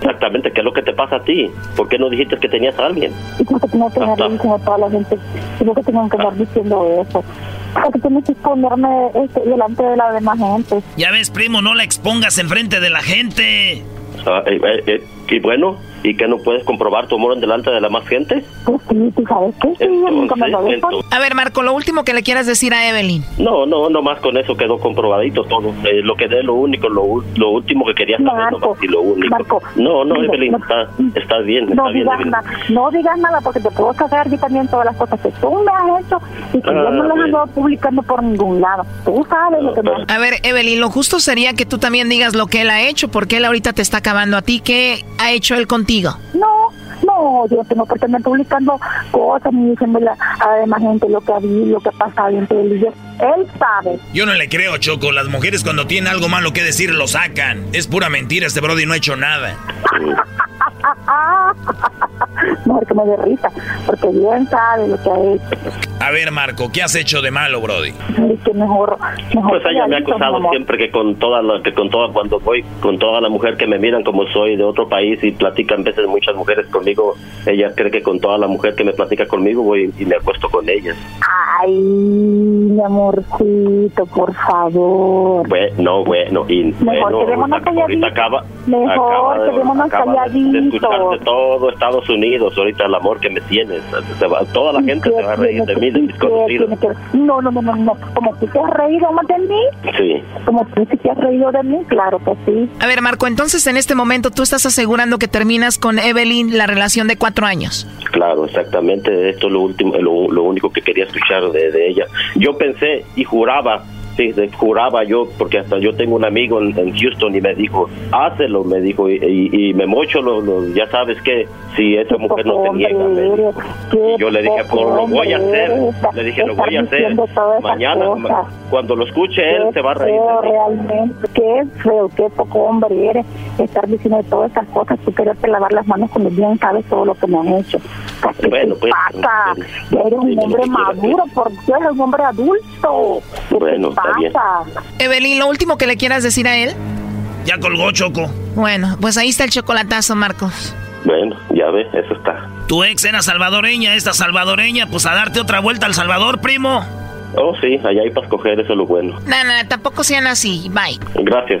Exactamente, ¿qué es lo que te pasa a ti? ¿Por qué no dijiste que tenías a alguien? Y porque tengo que andar diciendo a toda la gente, y porque tengo que andar diciendo eso. Porque tienes que esconderme este, delante de la demás gente. Ya ves, primo, no la expongas enfrente de la gente. Ah, eh, eh, eh, y bueno, ¿y que no puedes comprobar tu amor en delante de la más gente? Pues sí, ¿tú sabes qué? Sí, entonces- A ver, Marco, lo último que le quieras decir a Evelyn. No, no, nomás con eso quedó comprobadito todo. Eh, lo que de lo único, lo, lo último que quería saber, nomás, y lo único. Marco, no, no, Evelyn, no- está, está bien, No está bien, digas, Evelyn. nada, no digas nada porque te puedo sacar yo también todas las cosas que tú me has hecho y que yo no Ah, las ando publicando por ningún lado. Tú sabes lo que me A ver, Evelyn, lo justo sería que tú también digas lo que él ha hecho, porque él ahorita te está acabando a ti. ¿Qué ha hecho él contigo? No, no, yo no tengo por qué andar publicando cosas ni diciéndole a la demás gente lo que ha lo que ha pasado entre él y yo. Él sabe. Yo no le creo, Choco. Las mujeres cuando tienen algo malo que decir lo sacan. Es pura mentira, este Brody no ha hecho nada. [laughs] [laughs] Mejor que me dé risa, porque bien sabe lo que ha hecho. A ver, Marco, ¿qué has hecho de malo, Brody? Y que mejor, mejor Pues ella me ha acusado siempre que con toda la, que con toda cuando voy con toda la mujer que me miran como soy de otro país y platican veces muchas mujeres conmigo, ella cree que con toda la mujer que me platica conmigo voy y me acuesto con ellas. Ay, mi amorcito, por favor. Bueno, no, bueno, y Mejor bueno, ahorita calladitos. acaba, Mejor acaba de- quedémonos acaba de- de escucharte todo Estados Unidos, ahorita el amor que me tienes, se va- toda la gente se va a reír de mí, de mis conocidos. No, no, no, no, no. Como tú te has reído más de mí, Sí. como tú sí te has reído de mí, claro que sí. A ver, Marco, entonces en este momento tú estás asegurando que terminas con Evelyn la relación de cuatro años. Claro, exactamente. Esto es lo último, lo, lo único que quería escuchar de, de ella. Yo pensé y juraba, sí, juraba yo, porque hasta yo tengo un amigo en, en Houston y me dijo, hácelo, me dijo, y, y- y me mocho, lo, lo- ya sabes que si esa mujer no te niega. me dijo. Y yo le dije, pues lo voy a hacer. Le dije, lo voy a hacer. Mañana, cuando lo escuche él, se va a reír. feo realmente, qué feo, qué poco hombre eres estar diciendo todas esas cosas, tú quererte lavar las manos cuando bien sabes todo lo que me han hecho. ¿Qué Bueno, pues, pasa? Eres un hombre maduro, por Dios, eres un hombre adulto. ¿Qué Bueno, está bien. pasa? Evelyn, lo último que le quieras decir a él. Ya colgó, Choco. Bueno, pues ahí está el chocolatazo, Marcos. Bueno, ya ves, eso está. Tu ex era salvadoreña, esta salvadoreña, pues a darte otra vuelta al Salvador, primo. Oh, sí, allá hay para escoger, eso es lo bueno. No, no, tampoco sean así. Bye. Gracias.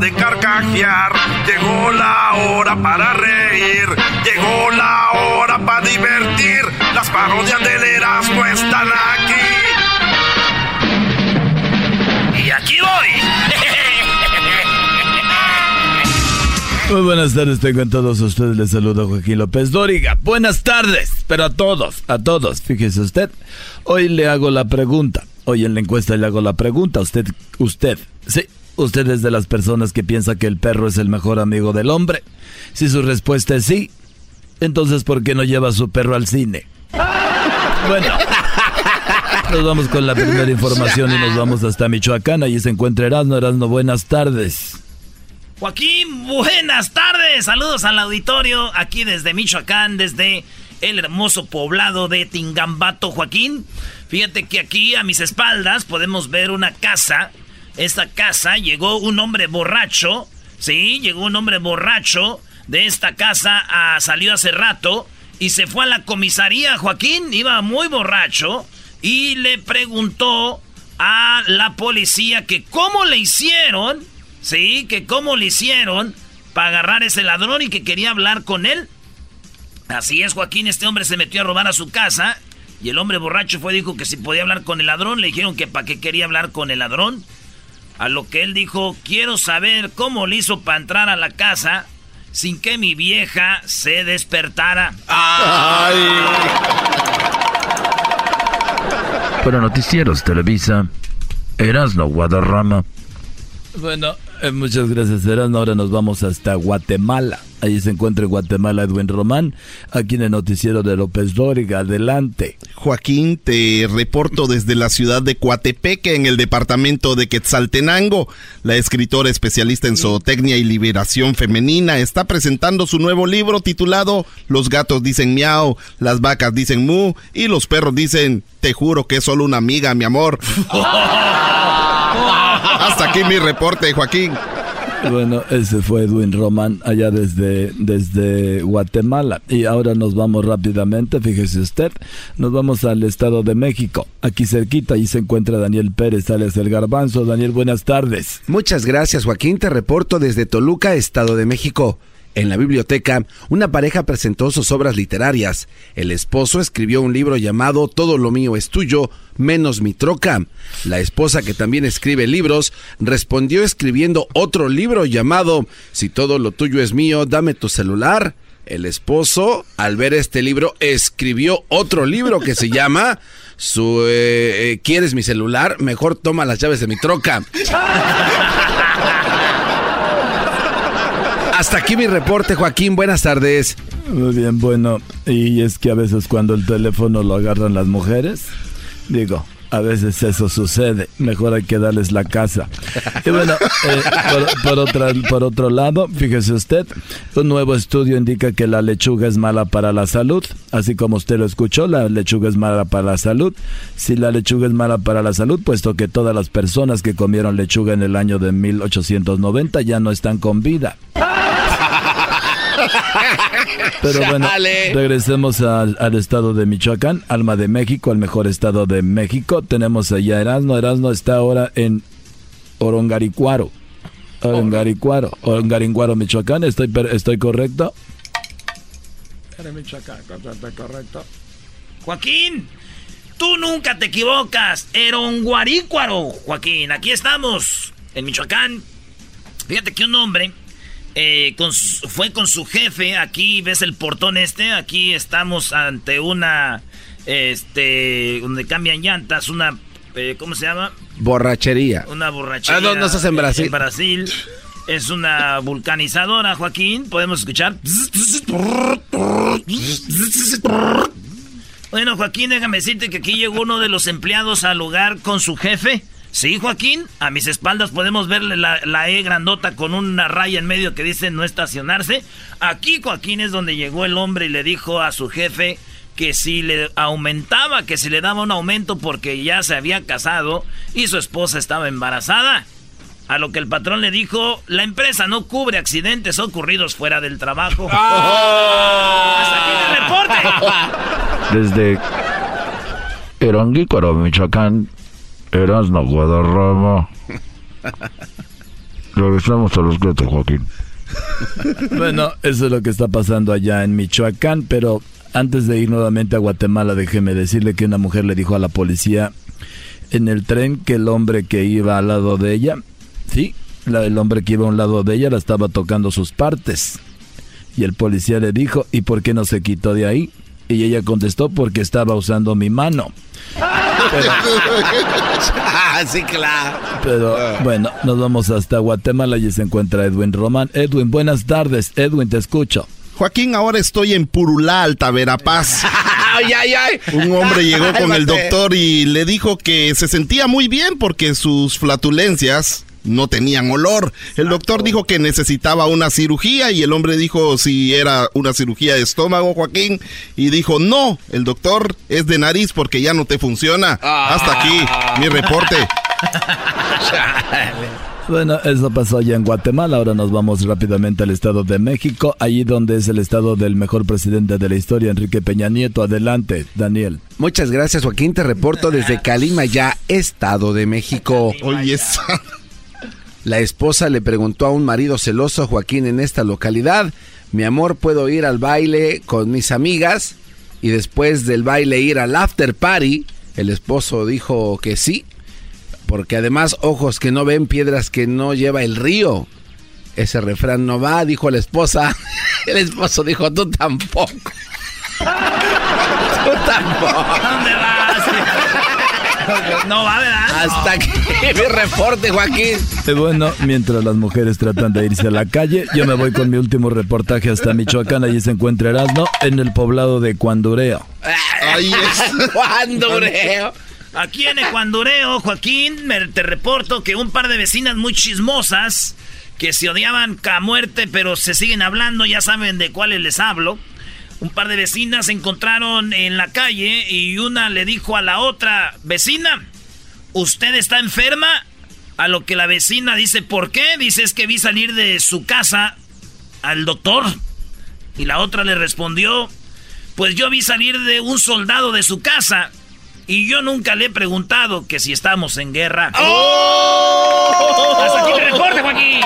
De carcajear. Llegó la hora para reír. Llegó la hora para divertir. Las parodias del Erasmo están aquí. Y aquí voy. [laughs] Muy buenas tardes, tengo a todos ustedes. Les saludo Joaquín López Dóriga. Buenas tardes, pero a todos, a todos. Fíjese usted, hoy le hago la pregunta. Hoy en la encuesta le hago la pregunta. Usted, usted, sí, usted es de las personas que piensa que el perro es el mejor amigo del hombre. Si su respuesta es sí, entonces ¿por qué no lleva su perro al cine? Bueno, [laughs] nos vamos con la primera información y nos vamos hasta Michoacán. Allí se encuentra Erasmo. Erasmo, buenas tardes. Joaquín, buenas tardes. Saludos al auditorio aquí desde Michoacán, desde el hermoso poblado de Tingambato, Joaquín. Fíjate que aquí a mis espaldas podemos ver una casa. Esta casa llegó un hombre borracho. Sí, llegó un hombre borracho de esta casa. A, salió hace rato y se fue a la comisaría, Joaquín. Iba muy borracho y le preguntó a la policía que cómo le hicieron Sí, que cómo le hicieron para agarrar ese ladrón y que quería hablar con él. Así es, Joaquín, este hombre se metió a robar a su casa y el hombre borracho fue dijo que si podía hablar con el ladrón, le dijeron que para qué quería hablar con el ladrón. A lo que él dijo, quiero saber cómo le hizo para entrar a la casa sin que mi vieja se despertara. Ay. Para Noticieros Televisa, Erasno Guadarrama. Bueno, muchas gracias, Serán. Ahora nos vamos hasta Guatemala. Ahí se encuentra en Guatemala Edwin Román, aquí en el noticiero de López Dóriga. Adelante. Joaquín, te reporto desde la ciudad de Coatepeque, en el departamento de Quetzaltenango. La escritora especialista en zootecnia y liberación femenina está presentando su nuevo libro titulado Los gatos dicen miau, las vacas dicen mu y los perros dicen te juro que es solo una amiga, mi amor. [laughs] [laughs] Hasta aquí mi reporte, Joaquín. Bueno, ese fue Edwin Roman allá desde, desde Guatemala. Y ahora nos vamos rápidamente, fíjese usted, nos vamos al Estado de México. Aquí cerquita, ahí se encuentra Daniel Pérez, alias El Garbanzo. Daniel, buenas tardes. Muchas gracias, Joaquín. Te reporto desde Toluca, Estado de México. En la biblioteca, una pareja presentó sus obras literarias. El esposo escribió un libro llamado Todo lo mío es tuyo, menos mi troca. La esposa, que también escribe libros, respondió escribiendo otro libro llamado Si todo lo tuyo es mío, dame tu celular. El esposo, al ver este libro, escribió otro libro que se llama eh, eh, ¿Quieres mi celular? Mejor toma las llaves de mi troca. [laughs] Hasta aquí mi reporte, Joaquín. Buenas tardes. Muy bien, bueno. Y es que a veces cuando el teléfono lo agarran las mujeres, digo, a veces eso sucede. Mejor hay que darles la casa. Y bueno, eh, por, por otro lado, fíjese usted, un nuevo estudio indica que la lechuga es mala para la salud. Así como usted lo escuchó, la lechuga es mala para la salud. Si la lechuga es mala para la salud, puesto que todas las personas que comieron lechuga en el año de 1890 ya no están con vida. [laughs] Pero bueno, regresemos al, estado de Michoacán, Alma de México, el mejor estado de México. Tenemos allá Erasmo. Erasmo está ahora en Orongaricuaro. Orongaricuaro, Orongaringuaro, Michoacán. ¿Estoy, estoy correcto? Michoacán, correcto. Joaquín, tú nunca te equivocas. Eronguarícuaro, Joaquín. Aquí estamos, en Michoacán. Fíjate que un hombre eh, fue con su jefe, aquí ves el portón este, aquí estamos ante una, este, donde cambian llantas, una, eh, ¿cómo se llama? Borrachería. Una borrachería. Ah, no, no estás en Brasil. En Brasil. Es una vulcanizadora, Joaquín. Podemos escuchar. Bueno, Joaquín, déjame decirte que aquí llegó uno de los empleados al lugar con su jefe. Sí, Joaquín, a mis espaldas podemos ver la, E grandota con una raya en medio que dice no estacionarse. Aquí, Joaquín, es donde llegó el hombre y le dijo a su jefe que si le aumentaba, que si le daba un aumento porque ya se había casado y su esposa estaba embarazada. A lo que el patrón le dijo, la empresa no cubre accidentes ocurridos fuera del trabajo. ¡Ah! [laughs] Hasta aquí el reporte. Desde Eronguícuaro, Michoacán, Erasno Guadarrama. regresamos a los gatos, Joaquín. bueno, eso es lo que está pasando allá en Michoacán, pero antes de ir nuevamente a Guatemala, déjeme decirle que una mujer le dijo a la policía en el tren que el hombre que iba al lado de ella, sí, el hombre que iba a un lado de ella la estaba tocando sus partes. Y el policía le dijo, ¿y por qué no se quitó de ahí? Y ella contestó, porque estaba usando mi mano. Ah, sí, claro. Pero bueno, nos vamos hasta Guatemala y se encuentra Edwin Román. Edwin, buenas tardes. Edwin, te escucho. Joaquín, ahora estoy en Purulá, Alta Verapaz. [laughs] ay, ay, ay. Un hombre llegó con el doctor y le dijo que se sentía muy bien porque sus flatulencias no tenían olor. El doctor dijo que necesitaba una cirugía y el hombre dijo si era una cirugía de estómago, Joaquín, y dijo no, el doctor es de nariz porque ya no te funciona. Hasta aquí mi reporte. [laughs] Bueno, eso pasó allá en Guatemala. Ahora nos vamos rápidamente al Estado de México, allí donde es el estado del mejor presidente de la historia, Enrique Peña Nieto. Adelante, Daniel. Muchas gracias, Joaquín. Te reporto desde Calima, ya Estado de México. Oye, [laughs] la esposa le preguntó a un marido celoso, Joaquín, en esta localidad, mi amor, ¿puedo ir al baile con mis amigas? Y después del baile ir al after party. El esposo dijo que sí, porque además ojos que no ven, piedras que no lleva el río. Ese refrán no va, dijo la esposa. [laughs] El esposo dijo, tú tampoco. [laughs] tú tampoco. ¿Dónde vas? [laughs] No va, ¿verdad? Hasta aquí mi reporte, Joaquín. Y bueno, mientras las mujeres tratan de irse a la calle, yo me voy con mi último reportaje hasta Michoacán. Allí se encuentra Erasmo en el poblado de Cuandureo. Ahí es. Cuandureo. Aquí en Ecuandureo, Joaquín, me, te reporto que un par de vecinas muy chismosas que se odiaban a muerte, pero se siguen hablando, ya saben de cuáles les hablo. Un par de vecinas se encontraron en la calle y una le dijo a la otra vecina, ¿usted está enferma? A lo que la vecina dice, ¿por qué? Dice, es que vi salir de su casa al doctor. Y la otra le respondió, pues yo vi salir de un soldado de su casa y yo nunca le he preguntado que si estamos en guerra. ¡Oh! Hasta aquí el reporte, Joaquín.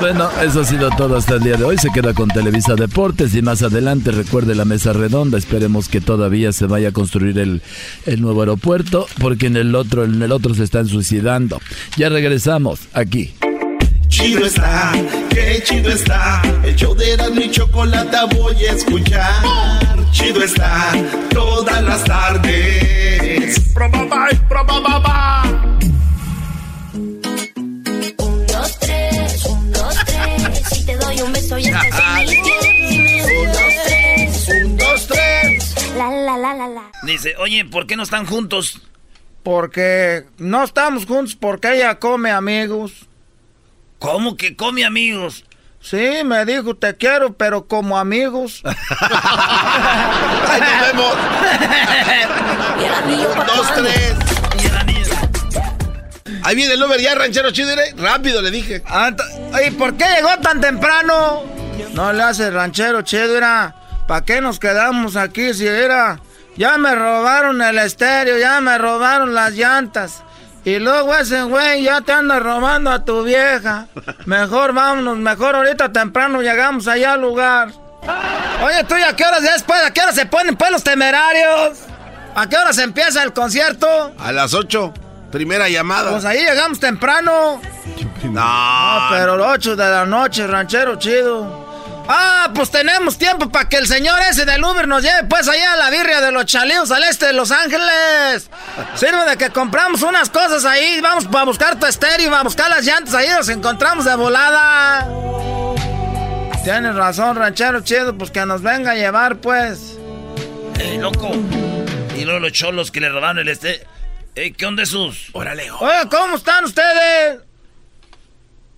Bueno, eso ha sido todo hasta el día de hoy. Se queda con Televisa Deportes y más adelante recuerde la mesa redonda. Esperemos que todavía se vaya a construir el, el nuevo aeropuerto porque en el otro en el otro se están suicidando. Ya regresamos aquí. Chido está, qué chido está. El show de mi chocolate voy a escuchar. Chido está, todas las tardes. Probaba, probaba, Un, dos, tres, un, dos, tres. Si te doy un beso y estás en mi. Un, dos, tres, un, dos, tres. La, la, la, la, la. Dice, oye, ¿por qué no están juntos? Porque no estamos juntos porque ella come amigos. ¿Cómo que come amigos? Sí, me dijo te quiero, pero como amigos. [laughs] Ahí nos vemos. [laughs] Un, dos, tres. Ahí viene el Uber ya, ranchero chido. Rápido, le dije. Ah, ¿Y por qué llegó tan temprano? No le hace ranchero chido, era. ¿Para qué nos quedamos aquí si era? Ya me robaron el estéreo, ya me robaron las llantas. Y luego ese güey ya te anda robando a tu vieja. Mejor vámonos, mejor ahorita temprano llegamos allá al lugar. Oye, tú, ¿y a qué horas después? ¿A qué hora se ponen pues los temerarios? ¿A qué hora se empieza el concierto? A las 8. Primera llamada. Pues ahí llegamos temprano. No, No, pero las 8 de la noche, ranchero chido. Ah, pues tenemos tiempo para que el señor ese del Uber nos lleve pues allá a la birria de los chalíos al este de Los Ángeles. [laughs] Sirve de que compramos unas cosas ahí, vamos a buscar tu estéreo, a buscar las llantas ahí, nos encontramos de volada. Tienes razón, ranchero chido, pues que nos venga a llevar pues. ¡Ey, loco! Y luego los cholos que le robaron el este. Ey, ¿qué onda esos? Órale, Oye, ¿cómo están ustedes?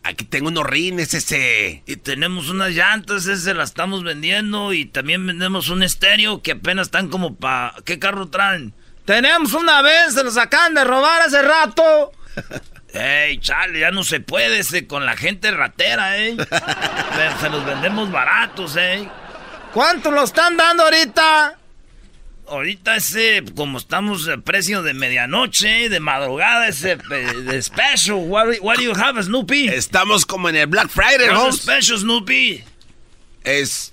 Aquí tengo unos rines ese. Y tenemos unas llantas, ese las estamos vendiendo. Y también vendemos un estéreo que apenas están como para. ¿Qué carro traen? Tenemos una vez, se los acaban de robar hace rato. [laughs] Ey, chale, ya no se puede ese con la gente ratera, eh. [laughs] Pero se los vendemos baratos, eh. ¿Cuánto lo están dando ahorita? Ahorita ese, como estamos a precio de medianoche, de madrugada, ese de special. What, what do you have, Snoopy? Estamos como en el Black Friday, the special, Snoopy? Es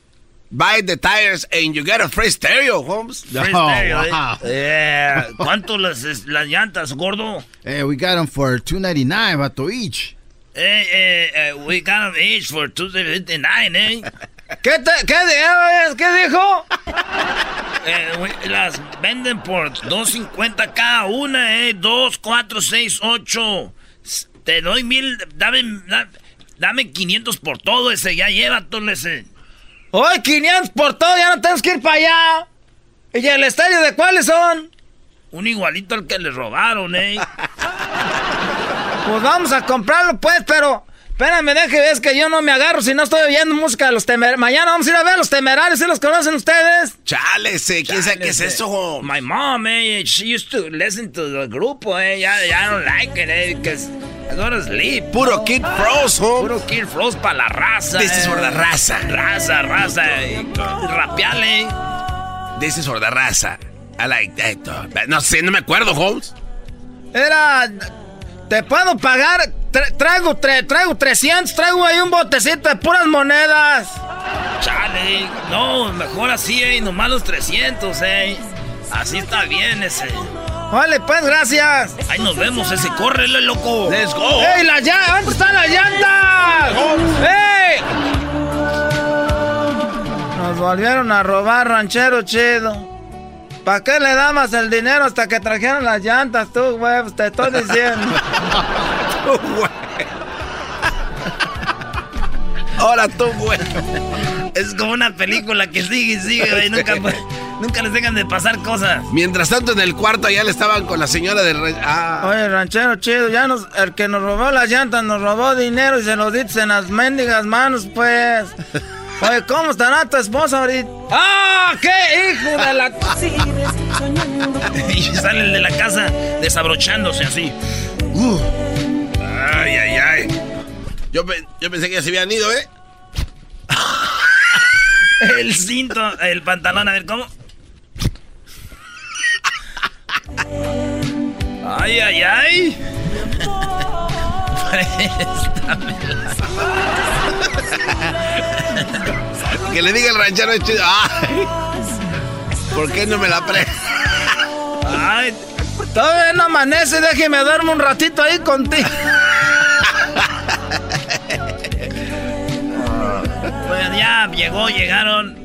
buy the tires and you get a free stereo, Holmes. Free stereo, eh. Yeah. ¿Cuánto las, las llantas, gordo? Hey, we got them for two ninety nine, vato each. Eh, eh, eh, we got them each for 259, eh. [laughs] ¿Qué, te, qué, di- ¿Qué dijo? Eh, las venden por 2.50 cada una, eh. 2, 4, 6, 8. S- Te doy mil. Dame, da- dame 500 por todo ese. Ya llévatelo ese. Hoy 500 por todo, ya no tenemos que ir para allá. ¿Y el estadio de cuáles son? Un igualito al que le robaron, eh. [laughs] Pues vamos a comprarlo, pues, pero. Espérame, deje, ves que yo no me agarro si no estoy oyendo música de los temerarios. Mañana vamos a ir a ver a los temerarios, ¿sí los conocen ustedes? Chale, ese, ¿quién sabe qué es eso? My mom, eh, she used to listen to the grupo, eh. Ya, ya don't like it, eh, because I go to sleep. Puro Kid Frost, Holmes. Puro Kid Frost para la raza. This is eh. for the raza. Raza, raza. eh. Rapeale. This is for the raza. I like that. No sé, no me acuerdo, Holmes. Era. Te puedo pagar. Tra- traigo, tre- traigo 300, traigo ahí un botecito de puras monedas. Chale. No, mejor así, eh. Nomás los 300, eh. Así está bien ese. Vale, pues, gracias. Ahí nos vemos ese. Córrele, loco. Let's go. ¡Ey, las llantas! ¿Dónde están las llantas? ¡Ey! Nos volvieron a robar, ranchero chido. ¿Para qué le dabas el dinero hasta que trajeron las llantas, tú, güey? Pues Te estoy diciendo. [laughs] [laughs] Ahora tú, güey. Es como una película que sigue y sigue, güey. Nunca, [laughs] nunca les dejan de pasar cosas. Mientras tanto, en el cuarto ya le estaban con la señora de... re- Ah. Oye, ranchero chido, ya nos, el que nos robó las llantas nos robó dinero y se lo diste en las mendigas manos, pues. [laughs] Oye, ¿cómo estará tu esposa ahorita? ¡Ah! ¡Qué hijo de la... y sale el de la casa desabrochándose así. Uh. Ay, ay, ay. Yo, yo pensé que ya se habían ido, ¿eh? [laughs] El cinto, el pantalón, a ver cómo. Ay, ay, ay. que le diga el ranchero chido. Ay, ¿Por qué no me la pre? Ay, Todavía no amanece, déjeme duermo un ratito ahí contigo. [laughs] pues ya llegó, llegaron.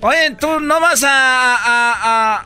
Oye, tú no vas a, a, a-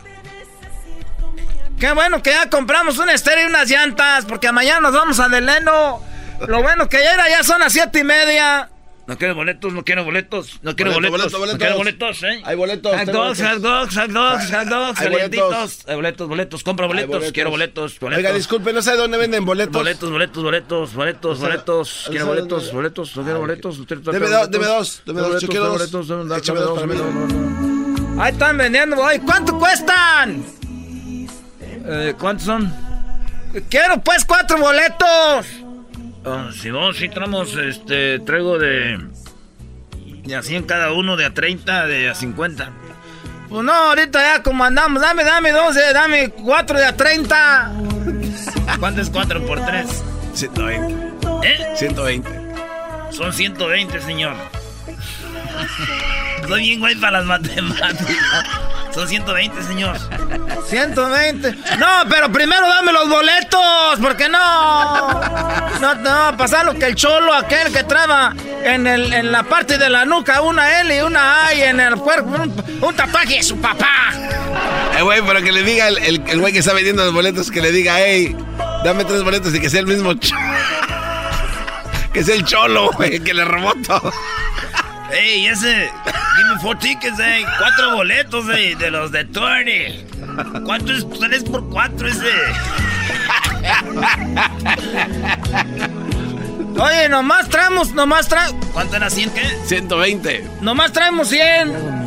Qué bueno que ya compramos un estéreo y unas llantas, porque mañana nos vamos a Deleno. Lo bueno que ya era, ya son las siete y media. No quiero boletos, no quiero boletos, no quiero Boleto, boletos, boleto, no quiero boletos. boletos, ¿eh? Hay boletos, Hot dogs, boletos. hot dogs, hot dogs, hot dogs, Hay boletos. Hay boletos, boletos, compra boletos, boletos. quiero boletos, boletos. Oiga, disculpe, no sé dónde venden boletos. Boletos, boletos, boletos, boletos, O sea, boletos. o Quiero boletos, boletos, no quiero boletos. usted- Deme dos, deme boletos. dos, deme dos, yo quiero dos. boletos, Échame dos, para mí. Ahí están vendiendo, ¿cuánto cuestan? Eh, ¿Cuántos son? Quiero pues cuatro boletos. Ah, si no, si traemos, este, traigo de... De a 100 cada uno, de a 30, de a 50. Pues no, ahorita ya como andamos, dame, dame dos, eh, dame cuatro de a 30. ¿Cuánto es 4 por 3? 120. ¿Eh? 120. Son 120, señor. Soy bien güey para las matemáticas. Son 120, señor. [laughs] 120. No, pero primero dame los boletos, porque no. No te va a pasar lo que el cholo, aquel que traba en, el, en la parte de la nuca, una L y una A y en el cuerpo un, un tatuaje de su papá. Eh, güey, pero que le diga el, el, el güey que está vendiendo los boletos, que le diga, hey, dame tres boletos y que sea el mismo cho- [laughs] Que sea el cholo, güey, que le robó todo. Ey, ese. Give me four tickets, ey. Cuatro boletos, ey, de los de Tony. ¿Cuánto es tres por cuatro ese? Oye, nomás traemos, nomás traemos. ¿Cuánto era 100 qué? 120. Nomás traemos 100.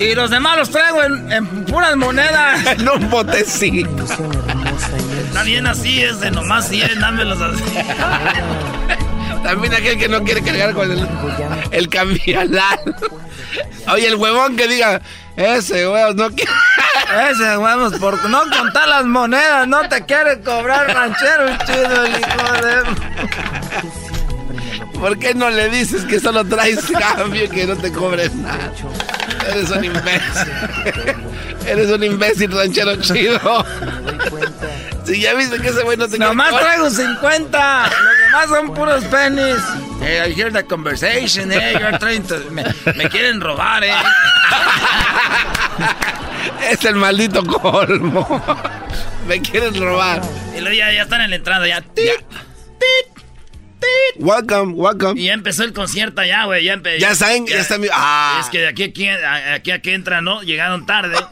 Y los demás los traigo en, en puras monedas. [laughs] En un botecito. Está bien así, ese, nomás 100, dámelos así. También aquel que no quiere cargar con el, el. Oye, el huevón que diga, ese huevón no quiere. Ese huevos, por no contar las monedas, no te quiere cobrar ranchero chido el hijo de... ¿Por qué no le dices que solo traes cambio y que no te cobres nada? Eres un imbécil. Eres un imbécil, ranchero chido. Ya viste que ese güey no te Nomás traigo 50. Los demás son puros pennies. Hey, I hear the conversation. Hey, you're trying to... me, me quieren robar, eh. [laughs] Es el maldito colmo. [laughs] Me quieren robar. Y luego ya, ya están en la entrada, ya. Welcome, welcome. Y ya empezó el concierto ya, güey. Ya, empe- Ya saben, ya están- ah. Es que de aquí a aquí, aquí a que entran, ¿no? Llegaron tarde. [laughs]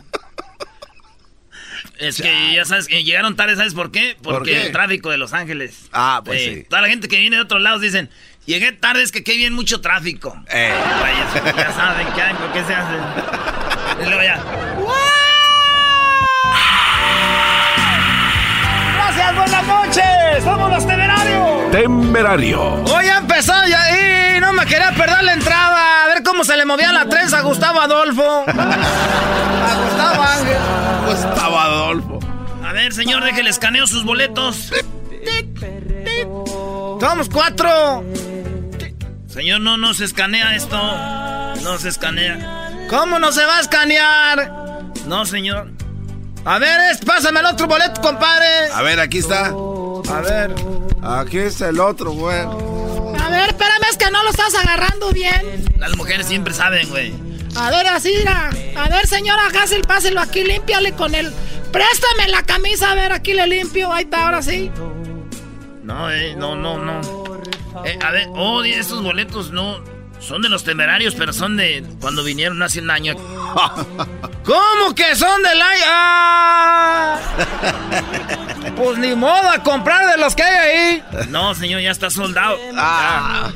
Es que ya sabes que llegaron tarde, ¿sabes por qué? ¿Por Porque qué? el tráfico de Los Ángeles. Ah, pues Eh, sí. Toda la gente que viene de otros lados dicen, llegué tarde, es que aquí viene mucho tráfico. Eh. Vaya, ya saben qué hay, por qué se hacen. [laughs] Y luego ya. Gracias, buenas noches. Somos los temerarios. Temerario. Hoy ha empezado ya y no me quería perder la entrada. A ver cómo se le movía la trenza a Gustavo Adolfo. A [laughs] Gustavo ver, señor, déjele escaneo sus boletos. Somos cuatro. Señor, no, no se escanea esto. No se escanea. ¿Cómo no se va a escanear? No, señor. A ver, es, pásame el otro boleto, compadre. A ver, aquí está. A ver. Aquí está el otro, güey. A ver, espérame, es que no lo estás agarrando bien. Las mujeres siempre saben, güey. A ver, así, mira. A ver, señora Hassel, páselo aquí, límpiale con él. Préstame la camisa, a ver, aquí le limpio. Ahí está, ahora sí. No, eh, no, no, no. Eh, a ver, oh, estos boletos no. Son de los temerarios, pero son de cuando vinieron hace un año. [laughs] ¿Cómo que son del año? ¡Ah! [laughs] Pues ni modo a comprar de los que hay ahí. No, señor, ya está soldado. Ah.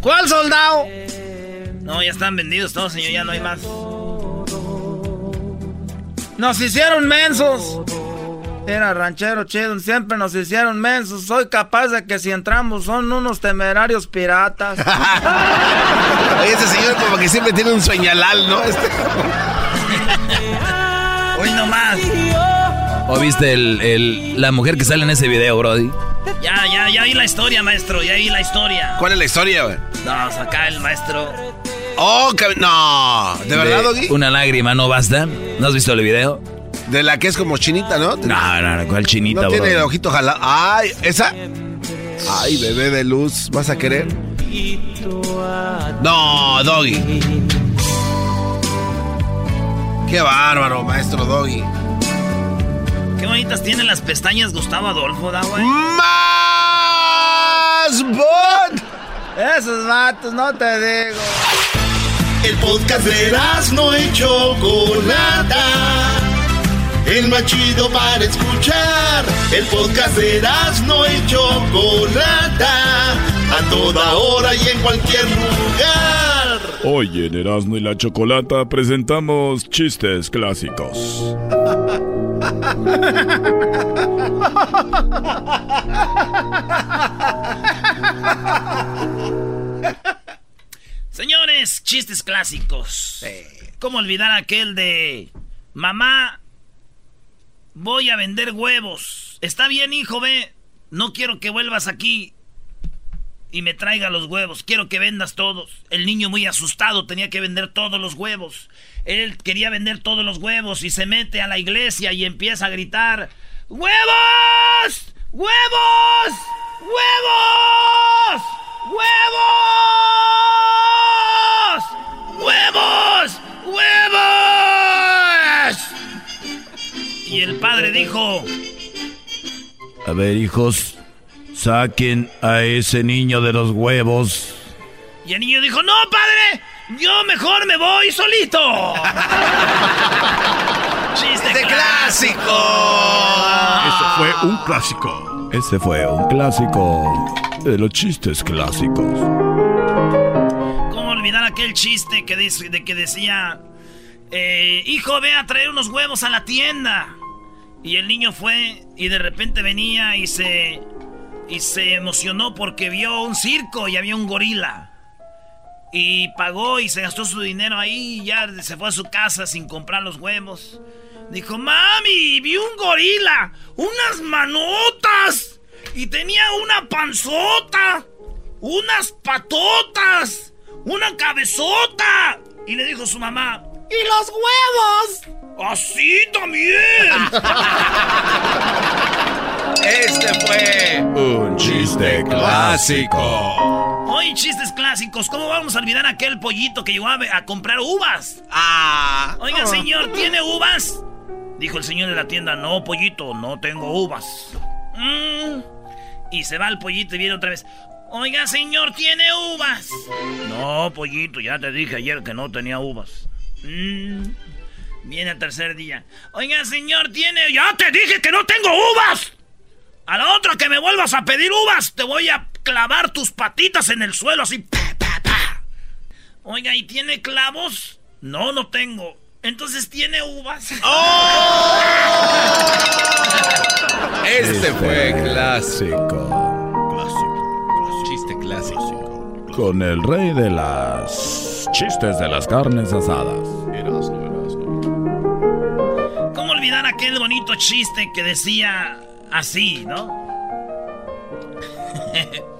¿Cuál soldado? No, ya están vendidos todos, señor, ya no hay más. Nos hicieron mensos. Era ranchero chido, siempre nos hicieron mensos. Soy capaz de que si entramos son unos temerarios piratas. Oye, [laughs] ese señor como que siempre tiene un sueñalal, ¿no? Este... [laughs] Hoy nomás. ¿O viste el, el- la mujer que sale en ese video, Brody? Ya, ya, ya vi la historia, maestro, ya vi la historia. ¿Cuál es la historia, güey? No, acá el maestro. Oh, cab- no. ¿De verdad, Doggy? Una lágrima no basta. ¿No has visto el video? De la que es como chinita, ¿no? No, no, no, ¿cuál chinita, No tiene Brody? el ojito jalado. Ay, esa. Ay, bebé de luz, ¿vas a querer? No, Doggy. Qué bárbaro, maestro Doggy. Qué bonitas tienen las pestañas Gustavo Adolfo, da, güey. ¡Más bot! Esos vatos, no te digo. El podcast de no y Chocolata. El más chido para escuchar. El podcast de no y Chocolata. A toda hora y en cualquier lugar. Hoy en Erasmo y la Chocolata presentamos chistes clásicos. [laughs] Señores, chistes clásicos. ¿Cómo olvidar aquel de mamá? Voy a vender huevos. Está bien, hijo, ve. No quiero que vuelvas aquí y me traiga los huevos. Quiero que vendas todos. El niño muy asustado tenía que vender todos los huevos. Él quería vender todos los huevos y se mete a la iglesia y empieza a gritar: ¡Huevos! ¡Huevos! ¡Huevos! ¡Huevos! ¡Huevos! ¡Huevos! Y el padre dijo: A ver, hijos, saquen a ese niño de los huevos. Y el niño dijo, no, padre, yo mejor me voy solito. [laughs] Chiste clásico. Este fue un clásico. Ese fue un clásico de los chistes clásicos. ¿Cómo olvidar aquel chiste que, de que decía, eh, hijo, ve a traer unos huevos a la tienda? Y el niño fue y de repente venía y se, y se emocionó porque vio un circo y había un gorila. Y pagó y se gastó su dinero ahí y ya se fue a su casa sin comprar los huevos. Dijo, mami, vi un gorila, unas manotas y tenía una panzota, unas patotas, una cabezota. Y le dijo su mamá, ¿y los huevos? Así también. [laughs] Este fue un chiste clásico. Hoy chistes clásicos. ¿Cómo vamos a olvidar aquel pollito que llegó a, a comprar uvas? Ah. Oiga, señor, ¿tiene uvas? Dijo el señor de la tienda, no, pollito, no tengo uvas. Mm. Y se va el pollito y viene otra vez. Oiga, señor, ¿tiene uvas? No, pollito, ya te dije ayer que no tenía uvas. Mm. Viene el tercer día. Oiga, señor, ¿tiene...? Ya te dije que no tengo uvas. A la otra que me vuelvas a pedir uvas, te voy a clavar tus patitas en el suelo así. Oiga, ¿y tiene clavos? No, no tengo. Entonces tiene uvas. ¡Oh! Este fue clásico. Clásico. Chiste clásico. Con el rey de las chistes de las carnes asadas. ¿Cómo olvidar aquel bonito chiste que decía así, no? [laughs]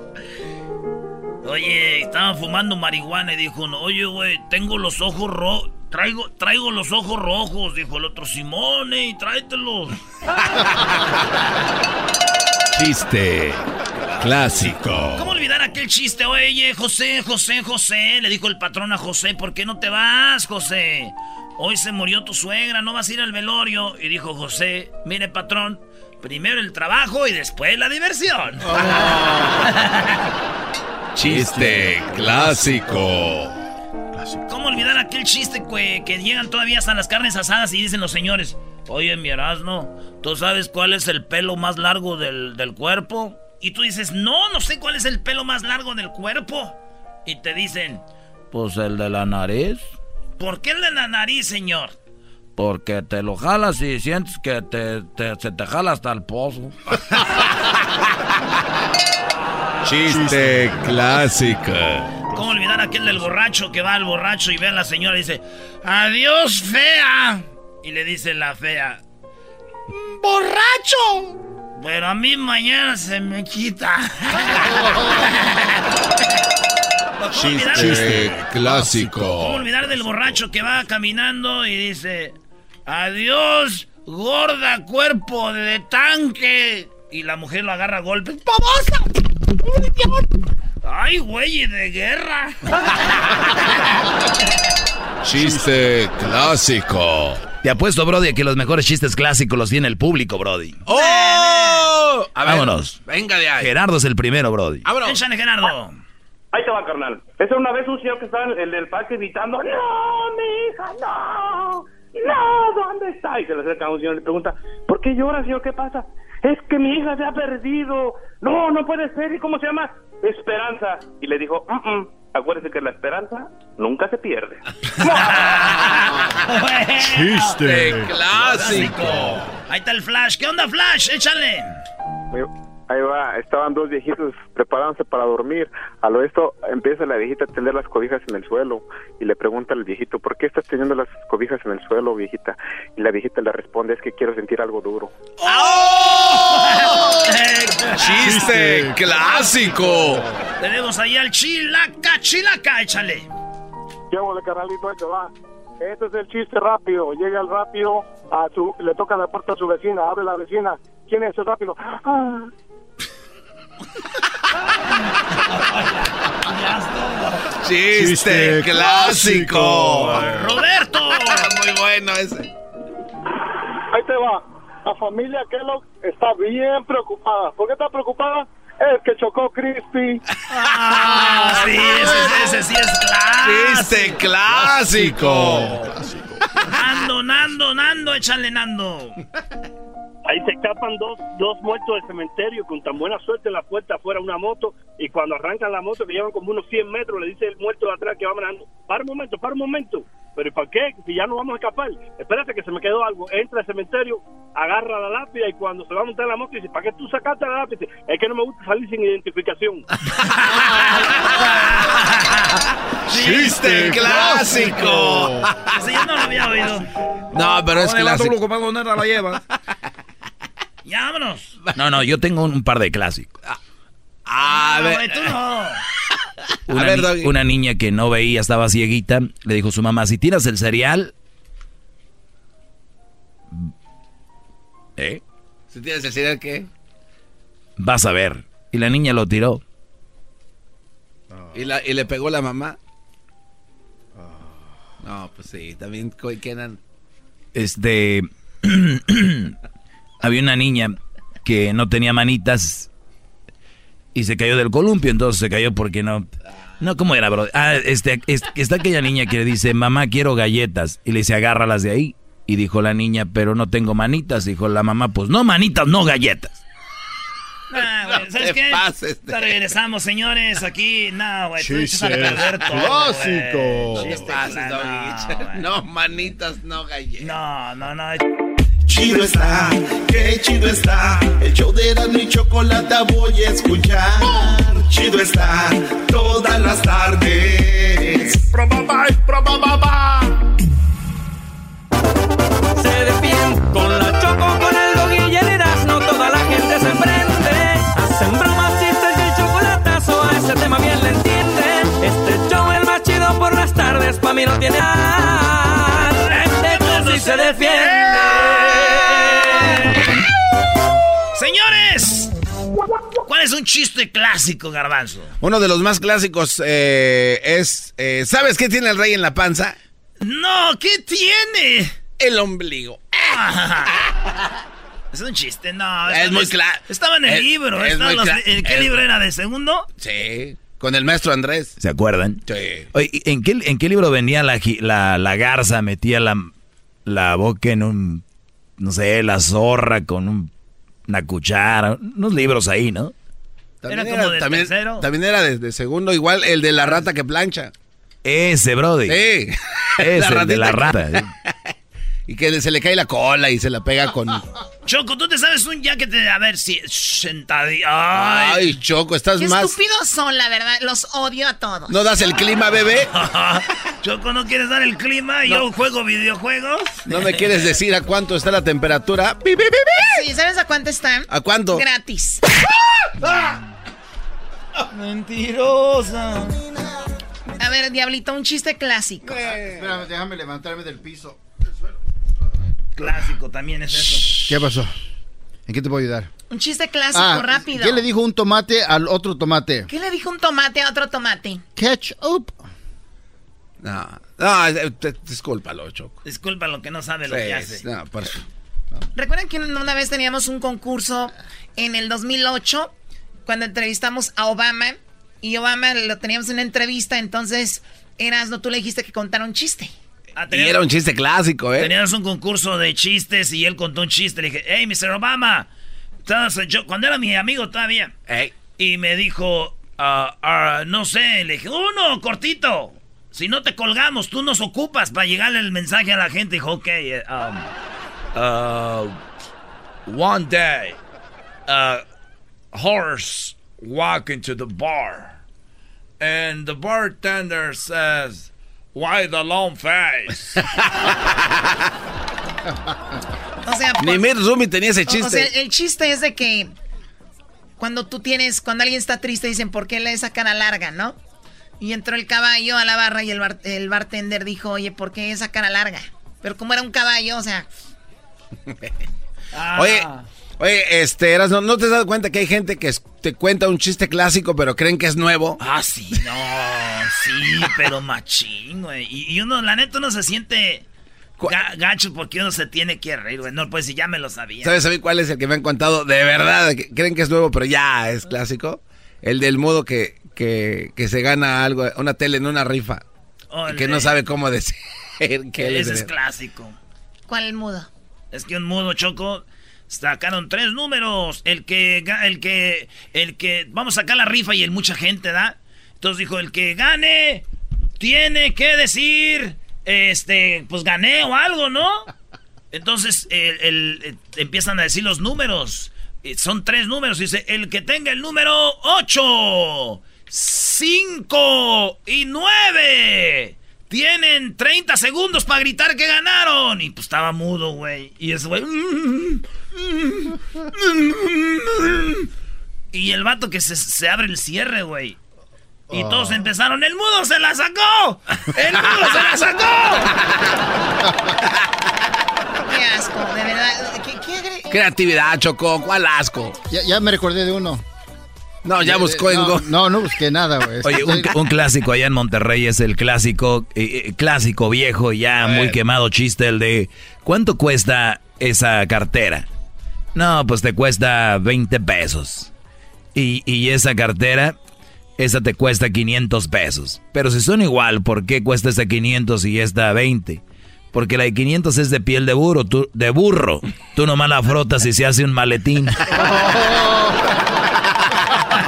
Oye, estaban fumando marihuana y dijo uno, oye, güey, tengo los ojos rojos. Traigo, traigo los ojos rojos, dijo el otro, Simone, y tráetelos. [laughs] Chiste clásico. ¿Cómo olvidar aquel chiste? Oye, José, José, José, le dijo el patrón a José, ¿por qué no te vas, José? Hoy se murió tu suegra, no vas a ir al velorio. Y dijo José, mire, patrón, primero el trabajo y después la diversión. [laughs] Chiste clásico. ¿Cómo olvidar aquel chiste que, que llegan todavía hasta las carnes asadas y dicen los señores? Oye, mi Erasmo, ¿tú sabes cuál es el pelo más largo del, del cuerpo? Y tú dices, no, no sé cuál es el pelo más largo del cuerpo. Y te dicen, Pues el de la nariz. ¿por qué el de la nariz, señor? Porque te lo jalas y sientes que te, te- se te jala hasta el pozo. [laughs] Chiste clásico. ¿Cómo olvidar aquel del borracho que va al borracho y ve a la señora y dice, adiós, fea? Y le dice la fea, ¡Borracho! pero a mí mañana se me quita. [laughs] ¿Cómo Chiste ¿Cómo clásico. olvidar del borracho que va caminando y dice, adiós, gorda cuerpo de tanque? Y la mujer lo agarra a golpes. ¡Babosa! ¡Ay, güey, de guerra! [laughs] Chiste clásico. Te apuesto, Brody, que los mejores chistes clásicos los tiene el público, Brody. ¡Oh! A ver, Vámonos. Venga de ahí. Gerardo es el primero, Brody. Vámonos. Échale, Gerardo. Ahí te va, carnal. Esa una vez un señor que estaba en el del parque gritando, ¡No, mi hija, no! ¡No! ¿Dónde está? Y se le acerca a un señor y le pregunta, ¿por qué llora, señor? ¿Qué pasa? Es que mi hija se ha perdido. No, no puede ser. ¿Y cómo se llama? Esperanza. Y le dijo, "Mm, mm, acuérdese que la esperanza nunca se pierde. Chiste clásico. Ahí está el Flash. ¿Qué onda, Flash? Échale. Ahí va, estaban dos viejitos preparándose para dormir. A lo esto empieza la viejita a tender las cobijas en el suelo y le pregunta al viejito, ¿por qué estás teniendo las cobijas en el suelo, viejita? Y la viejita le responde, es que quiero sentir algo duro. Chiste clásico. Tenemos ahí al Chilaca, Chilaca, échale. Llevo de carnalito, ahí te va. Este es el chiste rápido. Llega el rápido, a su, le toca la puerta a su vecina, abre la vecina. ¿Quién es el rápido? Ah, Chiste clásico. Roberto. Muy bueno ese. Ahí te va. La familia Kellogg está bien preocupada. ¿Por qué está preocupada? Es que chocó Crispy. Ah, sí, ese, ese sí es clásico. Chiste clásico. Nando, Nando, Nando, échale, Nando. Ahí se escapan dos, dos muertos del cementerio con tan buena suerte en la puerta afuera una moto y cuando arrancan la moto que llevan como unos 100 metros le dice el muerto de atrás que va manejando, para un momento, para un momento. Pero ¿y para qué? Si ya no vamos a escapar. Espérate que se me quedó algo. Entra al cementerio agarra la lápida y cuando se va a montar la moto dice, ¿para qué tú sacaste la lápida? Es que no me gusta salir sin identificación. [laughs] ¡Chiste clásico! Ese yo no lo había oído. No, pero es clásico. la lleva. Ya, vámonos. No, no, yo tengo un par de clásicos. A No, ver. güey, tú no. [laughs] Una, A ver, ni- Doggy. una niña que no veía, estaba cieguita, le dijo a su mamá, si tiras el cereal... ¿Eh? Si tienes el cereal, ¿qué? Vas a ver. Y la niña lo tiró. ¿Y, la, y le pegó la mamá. No, pues sí, también quedan. Este... [clears throat] había una niña que no tenía manitas y se cayó del columpio, entonces se cayó porque no... No, ¿cómo era, bro? Ah, este, es- está aquella niña que le dice, mamá, quiero galletas. Y le dice, agárralas de ahí. Y dijo la niña, pero no tengo manitas. Dijo la mamá, pues no manitas, no galletas. Nah, güey, ¿sabes te qué? pases de- regresamos, señores, aquí. No, güey, tú a perder todo, clásico. güey. No pases, no, güey. No, manitas, no galletas. No, no, no. Chido está, qué chido está. El show de Erasmo y Chocolata voy a escuchar. Chido está, todas las tardes. Probaba, probaba, Se despiden con la choco, clásico, Garbanzo? Uno de los más clásicos eh, es. eh, ¿Sabes qué tiene el rey en la panza? No, ¿qué tiene? El ombligo. [laughs] Es un chiste, no. Es muy cla- Estaba en el es- libro. es estaban muy los- cla- ¿En qué es- libro era? ¿De segundo? Sí, con el maestro Andrés. ¿Se acuerdan? Sí. Oye, ¿en qué, ¿en qué libro venía la, gi- la, la garza, metía la, la boca en un, no sé, la zorra con un- una cuchara? Unos libros ahí, ¿no? También Era como del también, tercero. también era de, de segundo, igual el de la rata que plancha. Ese, Brody. Sí. Ese, [laughs] el de la rata. [laughs] y que se le cae la cola y se la pega con. [laughs] Choco, tú te sabes un ya que te. A ver si. Sentadilla. Ay. Ay, Choco, estás Qué más. estúpidos son, la verdad. Los odio a todos. ¿No das el clima, bebé? [laughs] Choco, ¿no quieres dar el clima? y Yo juego videojuegos. ¿No me quieres decir a cuánto está la temperatura? ¡Bi, bi, bi, bi! Sí, ¿sabes a cuánto están? ¿A cuánto? Gratis. Mentirosa. A ver, Diablito, un chiste clásico. Espérame, déjame levantarme del piso. Clásico también es eso. ¿Qué pasó? ¿En qué te puedo ayudar? Un chiste clásico, Ah, rápido. ¿Qué le dijo un tomate al otro tomate? ¿Qué le dijo un tomate a otro tomate? Ketchup. No, no, eh, te- discúlpalo, Choco. Disculpa lo que no sabe lo Sí, que hace. no, por su- ¿Recuerdan que una vez teníamos un concurso en el 2008 cuando entrevistamos a Obama? Y Obama lo teníamos en una entrevista, entonces Erasno, tú le dijiste que contara un chiste. Ah, Y era un chiste clásico, ¿eh? Teníamos un concurso de chistes y él contó un chiste. Le dije, hey, Mr. Obama. Yo, cuando era mi amigo todavía. Y me dijo, ah, ah, no sé, le dije, uno, cortito. Si no te colgamos, tú nos ocupas para llegarle el mensaje a la gente. Dijo, ok, eh, um, uh, one day, a horse walk into the bar. And the bartender says, why the long face? [laughs] O sea, Ni Mir Rumi tenía ese O- O sea, chiste. el chiste es de que cuando tú tienes, cuando alguien está triste, dicen, ¿por qué le esa cara larga, no? Y entró el caballo a la barra y el, bar- el bartender dijo, oye, ¿por qué esa cara larga? Pero como era un caballo, o sea... Oye, oye, este, eras, ¿no, ¿no te has dado cuenta que hay gente que te cuenta un chiste clásico pero creen que es nuevo? Ah, sí, no, sí, pero machín, güey. Y, y uno, la neta, uno se siente ga- gacho porque uno se tiene que reír, güey. No, pues si ya me lo sabía. ¿Sabes a mí cuál es el que me han contado de verdad? que creen que es nuevo pero ya es clásico. El del modo que, que, que se gana algo, una tele en una rifa. Que no sabe cómo decir [laughs] que Ese es el- clásico. ¿Cuál mudo? Es que un mudo choco sacaron tres números. El que, el que, el que, vamos a sacar la rifa y el mucha gente, ¿da? Entonces dijo, el que gane tiene que decir, este, pues gané o algo, ¿no? Entonces el, empiezan a decir los números. Eh, Son tres números. Dice, el que tenga el número 8, 5 y 9. Tienen 30 segundos para gritar que ganaron. Y pues estaba mudo, güey. Y ese güey... Y el vato que se, se abre el cierre, güey. Y todos empezaron, ¡el mudo se la sacó! ¡El mudo se la sacó! Qué asco, de verdad. ¿Qué, qué agre- Creatividad, Choco, ¿cuál asco? Ya, ya me recordé de uno. No, ya De- buscó en no, Go- No, no busqué nada, güey. Oye, un, un clásico allá en Monterrey es el clásico, eh, eh, clásico viejo, ya muy quemado chiste, el de ¿cuánto cuesta esa cartera? No, pues te cuesta 20 pesos. Y, y esa cartera, esa te cuesta 500 pesos. Pero si son igual, ¿por qué cuesta esa 500 y esta 20? Porque la de 500 es de piel de burro, tú, de burro. Tú nomás la frotas y se hace un maletín. [laughs] [laughs]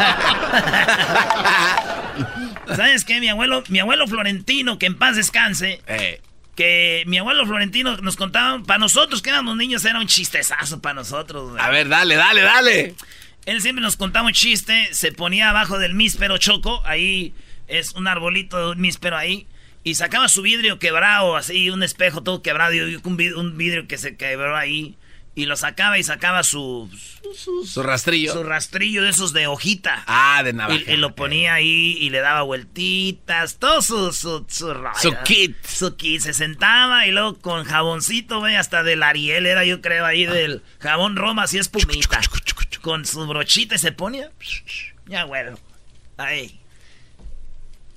[laughs] ¿Sabes qué? Mi abuelo, mi abuelo Florentino, que en paz descanse, que mi abuelo Florentino nos contaba, para nosotros que éramos niños era un chistezazo para nosotros. A ver, dale, dale, dale. Él siempre nos contaba un chiste, se ponía abajo del míspero choco, ahí es un arbolito de un míspero ahí, y sacaba su vidrio quebrado, así, un espejo todo quebrado, y un vid- un vidrio que se quebró ahí, y lo sacaba y sacaba su... Su rastrillo. Su rastrillo de esos de hojita. Ah, de navaja. Y, y lo ponía ahí y le daba vueltitas, todo su... Su, su, Su kit. Su kit. Se sentaba y luego con jaboncito, güey, hasta del Ariel era yo creo ahí del jabón Roma, así espumita. Con su brochita y se ponía... Ya, bueno. Ahí.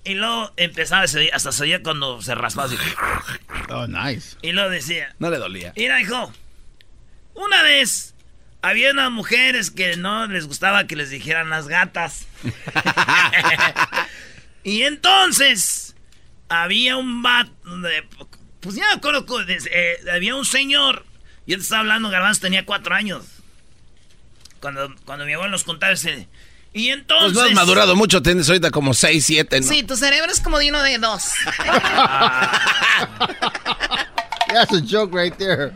Y luego empezaba, hasta se oía cuando se raspaba así. Oh, nice. Y luego decía... No le dolía. Mira, hijo. Una vez había unas mujeres que no les gustaba que les dijeran las gatas. [laughs] y entonces había un vato. Pues ya eh, había un señor. Yo te estaba hablando, Garbanzo tenía cuatro años. Cuando, cuando mi abuelo nos contaba ese. Y Pues entonces. no has madurado mucho, tienes ahorita como 6, 7, ¿no? Sí, tu cerebro es como de uno de dos. [laughs] [laughs] That's a joke right there.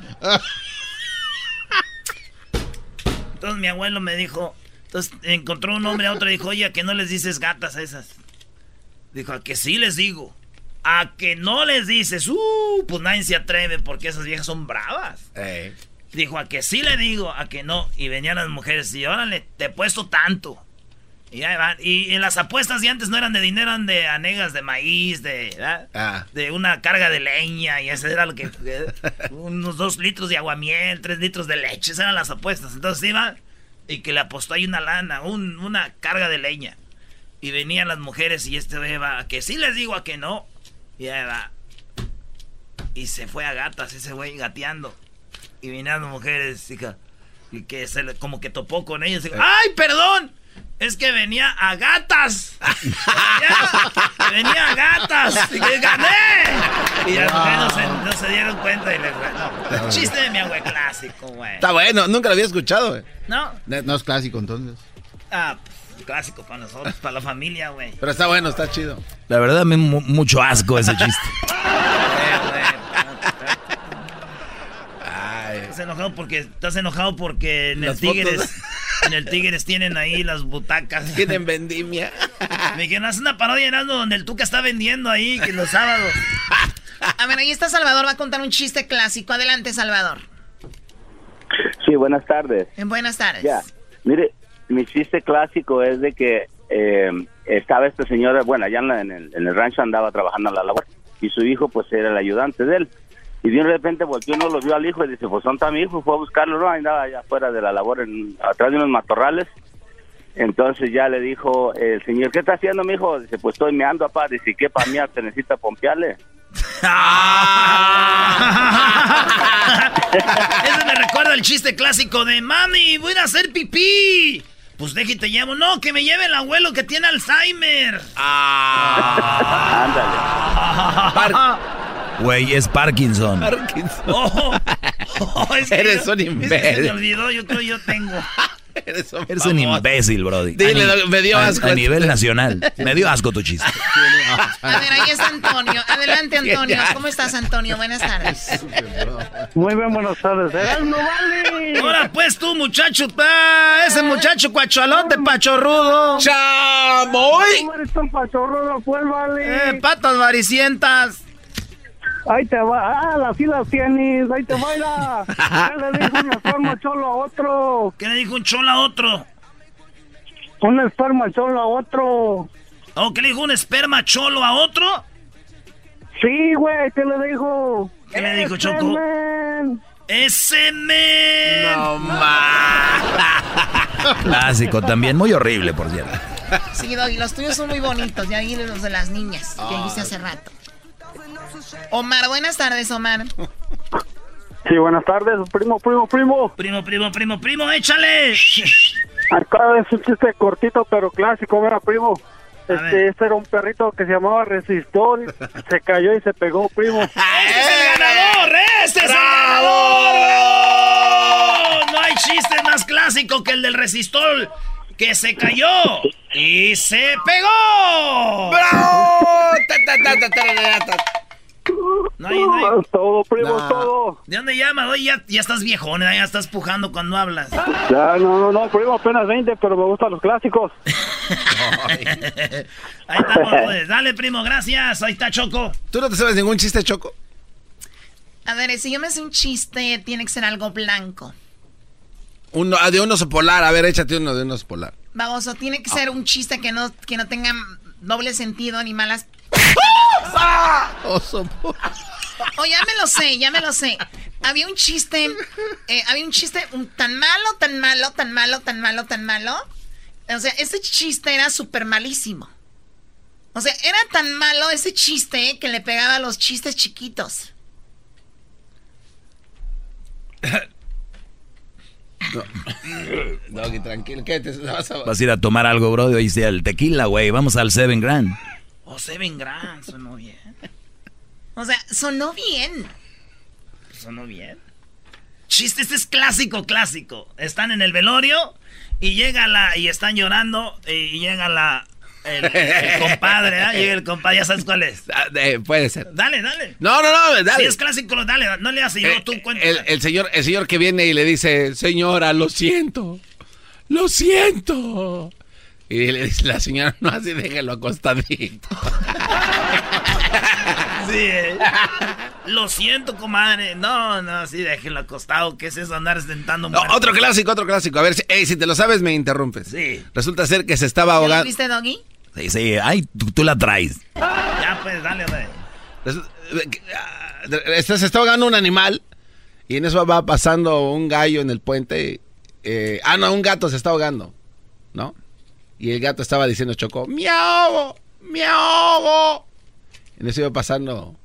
Entonces mi abuelo me dijo, entonces encontró un hombre a otro y dijo, oye, ¿a que no les dices gatas a esas? Dijo, a que sí les digo. A que no les dices, uh, pues nadie se atreve porque esas viejas son bravas. Eh. Dijo, a que sí le digo, a que no. Y venían las mujeres y órale, te he puesto tanto. Y ahí van. Y en las apuestas de antes no eran de dinero, eran de anegas de maíz, de. Ah. de una carga de leña. Y ese era lo que... [laughs] unos dos litros de aguamiel, tres litros de leche. Esas eran las apuestas. Entonces iba y que le apostó ahí una lana, un- una carga de leña. Y venían las mujeres y este güey va, que sí les digo, a que no. Y ahí va. Y se fue a gatas ese güey gateando. Y vinieron las mujeres, hija, y que se le- como que topó con ellos. y dijo, ¡Ay, perdón! Es que venía a gatas. Ya, venía a gatas. Y que gané. Y mujeres no se, no se dieron cuenta y les no. Chiste de mi abuelo clásico, güey. Está bueno, nunca lo había escuchado. güey. No. No es clásico entonces. Ah, pues, clásico para nosotros, para la familia, güey. Pero está bueno, está chido. La verdad me mu- mucho asco ese chiste. [laughs] Estás enojado porque estás enojado porque en el. Tigres en el Tigres tienen ahí las butacas. [laughs] Tienen vendimia. [laughs] Me dijeron, haz una parodia en algo donde el Tuca está vendiendo ahí que los sábados. A ver, ahí está Salvador, va a contar un chiste clásico. Adelante, Salvador. Sí, buenas tardes. Eh, Buenas tardes. Ya, mire, mi chiste clásico es de que eh, estaba este señor, bueno, allá en, la- en el, en el rancho andaba trabajando a la labor y su hijo pues era el ayudante de él. Y de repente volteó y no lo vio al hijo y dice, pues son mi hijo, fue a buscarlo, no, andaba allá afuera de la labor, en, atrás de unos matorrales. Entonces ya le dijo el señor, ¿qué está haciendo mi hijo? Dice, pues estoy meando, papá. Dice, ¿qué para mí te necesita pompearle? [laughs] [laughs] Eso me recuerda el chiste clásico de mami, voy a hacer pipí. Pues déjate te llamo. No, que me lleve el abuelo que tiene Alzheimer. [laughs] Güey, es Parkinson. Oh, [laughs] oh, es que Eres yo- un es que Se me imbécil. olvidó, yo creo yo tengo. Eres un, Eres un baboso. imbécil, Brody. Dile, A me dio asco. A, nivel nacional. Me dio asco tu chiste. [laughs] A ver, ahí está Antonio. Adelante, Antonio. ¿Cómo estás, Antonio? Buenas tardes. Muy bien, buenas tardes. ¡Eh, no vale! Ahora pues tú, muchacho, está ese muchacho cuachalote, pachorrudo. ¡Chamoy! ¿Cómo eres tan pachorro, pues, vale? Eh, patas varicientas. Ahí te va. Ah, las sí las tienes. Ahí te baila. [laughs] ¿Qué le dijo un esperma cholo a otro? ¿Qué le dijo un cholo a otro? Un esperma cholo a otro. ¿O qué le dijo un esperma cholo a otro? Sí, güey, ¿qué le dijo? ¿Qué le dijo, Choco? ¡Ese men! No más. [laughs] Clásico también. Muy horrible, por cierto. Sí, Doggy, los tuyos son muy bonitos. Ya vi los de las niñas que dijiste hace rato. Omar, buenas tardes, Omar. Sí, buenas tardes, primo, primo, primo. Primo, primo, primo, primo, échale. Acá es un chiste cortito pero clásico, mira, primo. Este, este era un perrito que se llamaba Resistor, se cayó y se pegó, primo. [laughs] ¡Este es el ganador! ¡Este es el ganador! ¡Bravo! No hay chiste más clásico que el del resistor que se cayó y se pegó. ¡Bravo! No hay, no hay- Todo, primo, No. todo. ¿De dónde llamas? Oye, ya, ya estás viejón, ya estás pujando cuando hablas. Ya, no, no, no, primo, apenas 20, pero me gustan los clásicos. [laughs] Ahí estamos, pues. Dale, primo, gracias. Ahí está Choco. ¿Tú no te sabes ningún chiste, Choco? A ver, si yo me hace un chiste, tiene que ser algo blanco. Uno, ah, de un oso polar. A ver, échate uno de un oso polar. Baboso, tiene que ser un chiste que no, que no tenga doble sentido ni malas. Oso polar. Oh, ya me lo sé, ya me lo sé. Había un chiste, eh, había un chiste un- tan malo, tan malo, tan malo, tan malo, tan malo. O sea, ese chiste era súper malísimo. O sea, era tan malo ese chiste que le pegaba a los chistes chiquitos. [laughs] Doggy, [laughs] tranquilo. ¿Qué te vas a... Vas a ir a tomar algo, Brody. Hoy sea el tequila, güey. Vamos al Seven Grand. Oh, Seven Grand, sonó bien. O sea, sonó bien. Sonó bien. Chiste, este es clásico, clásico. Están en el velorio y llega la. y están llorando y llega la. El, el compadre. Llega el compadre, ya sabes cuál es. Ah, eh, puede ser. Dale, dale. No, no, no, dale. Si es clásico, dale, no le haces yo, Eh, tú cuenta. el, el señor, el señor que viene y le dice, señora, lo siento, lo siento. Y le dice la señora, no así, déjelo acostadito. [laughs] Sí, eh. Lo siento, comadre. No, no, sí, déjelo acostado. ¿Qué es eso andar sentando No, otro clásico, otro clásico. A ver, si, ey, si te lo sabes, me interrumpes. Sí. Resulta ser que se estaba ¿Ya lo ahogando. viste, Doggy? Sí, sí. Ay, tú, tú la traes. Ya, pues, dale, dale. Este, se está ahogando un animal y en eso va pasando un gallo en el puente. eh, ah, no, un gato se está ahogando, ¿no? Y el gato estaba diciendo, Choco, miau, miau. En eso iba pasando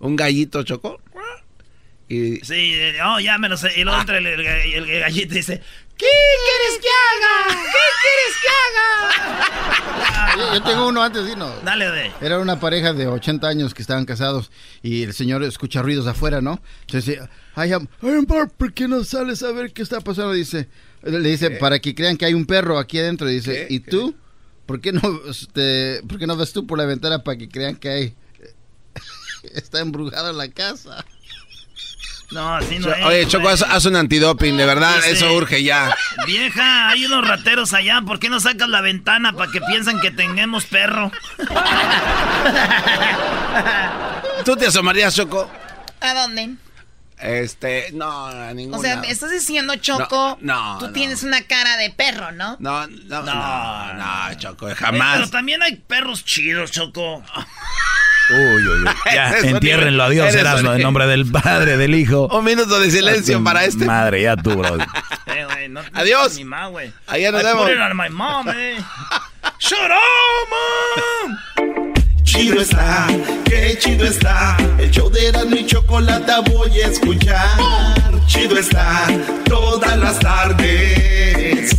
un gallito, Choco. Y Sí, oh, ya me lo sé. Y luego entra el, el- el- el gallito y dice: ¿Qué quieres que haga? ¿Qué quieres que haga? Yo, yo tengo uno antes, Dino. Dale, de. Era una pareja de 80 años que estaban casados y el señor escucha ruidos afuera, ¿no? Entonces dice, ay, am- ay, amor, ¿por qué no sales a ver qué está pasando? Dice, le dice, para que crean que hay un perro aquí adentro. Dice, ¿y tú? ¿Por qué no, este, por qué no ves tú por la ventana para que crean que hay... [laughs] Está embrujada la casa. No, así no es. Oye, Choco, haz, haz un antidoping, de verdad, Dice, eso urge ya. Vieja, hay unos rateros allá. ¿Por qué no sacas la ventana para que piensan que tengamos perro? ¿Tú te asomarías, Choco? ¿A dónde? Este, no, a ninguna. O sea, me estás diciendo, Choco, No, no, tú no. tienes una cara de perro, ¿no? No, no, no, no, Choco, jamás. pero también hay perros chidos, Choco. [laughs] Uy, uy, uy. Ya, entiérrenlo. Adiós, Erasmo. En nombre del Padre, del Hijo. Un minuto de silencio para este. Madre, ya tú, bro. [laughs] Eh, güey, no- Adiós. Allá nos I vemos. put it on my mom, eh. Shut up, mom. Chido está, qué chido está. El show de Erasmo y Chocolata voy a escuchar. Chido está, todas las tardes.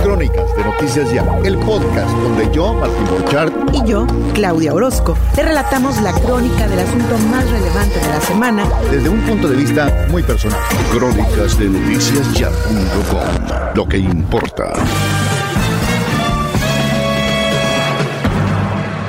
Crónicas de Noticias Ya, el podcast donde yo, Martín Borchardt, y yo, Claudia Orozco, te relatamos la crónica del asunto más relevante de la semana desde un punto de vista muy personal. Crónicas de Noticias Ya.com, lo que importa.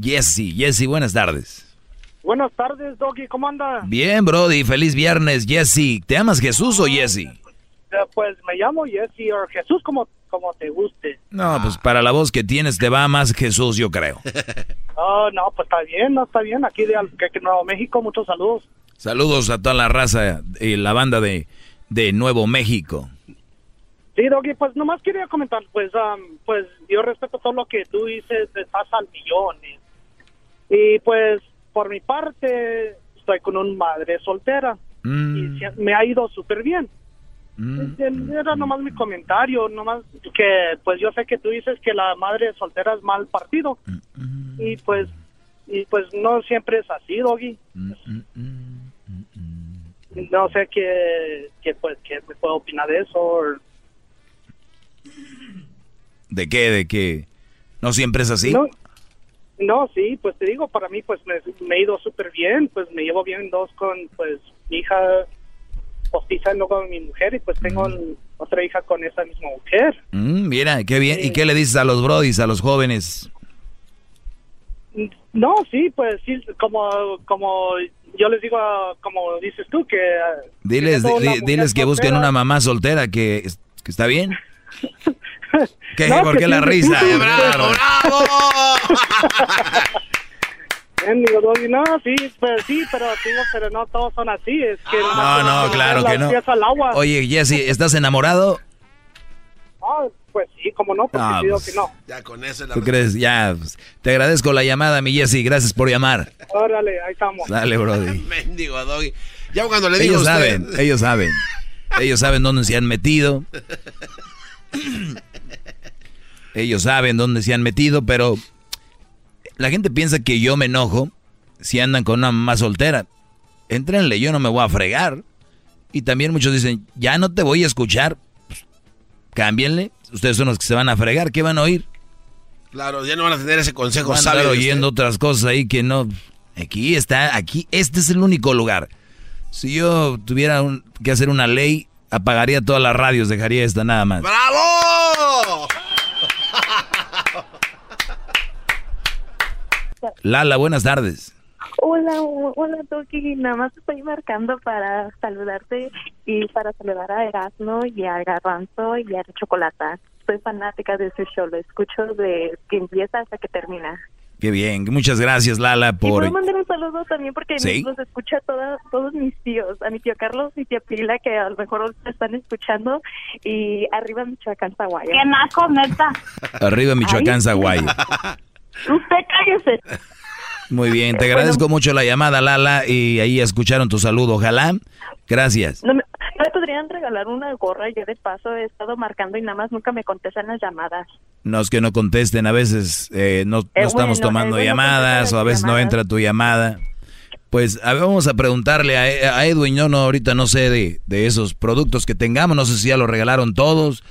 Jesse. Jesse, buenas tardes. Buenas tardes, Doggy, ¿cómo anda? Bien, Brody, feliz viernes, Jesse. ¿Te amas Jesús o Jesse? Pues me llamo Jesse o Jesús como, como te guste. No, pues para la voz que tienes te va más Jesús, yo creo. [laughs] Oh, no, pues está bien, no está bien. Aquí de Nuevo México, muchos saludos. Saludos a toda la raza y la banda de, de Nuevo México. Sí, Doggy, pues nomás quería comentar, pues, pues yo respeto todo lo que tú dices, estás al millón. y pues por mi parte, estoy con una madre soltera y mm. me ha ido súper bien. Mm. Era nomás mi comentario, nomás que pues yo sé que tú dices que la madre soltera es mal partido mm, y pues y pues no siempre es así, Doggy. No sé qué, qué pues qué me puedo opinar de eso. ¿De qué? ¿De qué? ¿No siempre es así? No, sí, pues te digo, para mí pues me, he ido súper bien, pues me llevo bien dos con pues mi hija postiza no con mi mujer y pues tengo mm. otra hija con esa misma mujer. Mm, mira, qué bien. ¿Y qué le dices a los brodis, a los jóvenes? No, sí, pues sí, como, como yo les digo, como dices tú, que... Diles, diles que busquen una mamá soltera, que, que está bien. [laughs] ¿Qué? ¿Por qué la risa? ¡Bravo, bravo! [laughs] no, sí, pues sí, pero digo, pero no todos son así. Es que no, no, claro que no. Oye, Jesse, ¿estás enamorado? Ah, pues sí, como no, porque digo pues, que no. Ya con eso la ¿Tú crees? Ya, pues, te agradezco la llamada, mi Jesse, gracias por llamar. Órale, ahí estamos. Dale, brody. [laughs] Mendigo, Doggy. Ya cuando le digo Ellos saben, ellos saben. Ellos saben dónde se han metido. [laughs] Ellos saben dónde se han metido, pero la gente piensa que yo me enojo si andan con una mamá soltera. Entrenle, yo no me voy a fregar. Y también muchos dicen, ya no te voy a escuchar. Pues, cámbienle. Ustedes son los que se van a fregar. ¿Qué van a oír? Claro, ya no van a tener ese consejo van a estar oyendo otras cosas ahí que no. Aquí está, aquí, este es el único lugar. Si yo tuviera que hacer una ley, apagaría todas las radios, dejaría esta nada más. ¡Bravo! Lala, buenas tardes. Hola, hola Toki, nada más estoy marcando para saludarte y para saludar a Erasmo y a Garbanzo y a Chocolata. Soy fanática de ese show, lo escucho de que empieza hasta que termina. Qué bien, muchas gracias Lala por... Y puedo mandar un saludo también porque los escucha todos mis tíos, a mi tío Carlos y tía Pila que a lo mejor están escuchando y arriba Michoacán, Zaguayo. ¡Qué naco, neta! [laughs] Arriba Michoacán, Zaguayo. [laughs] Usted cállese. Muy bien, te agradezco mucho la llamada, Lala, y ahí escucharon tu saludo, ojalá. Gracias. No me, podrían regalar una gorra? Yo de paso he estado marcando y nada más nunca me contestan las llamadas. No es que no contesten, a veces eh, no, estamos tomando llamadas o a veces no entra tu llamada. Pues a ver, vamos a preguntarle a, Edwin, yo no, ahorita no sé de, de esos productos que tengamos, no sé si ya lo regalaron todos.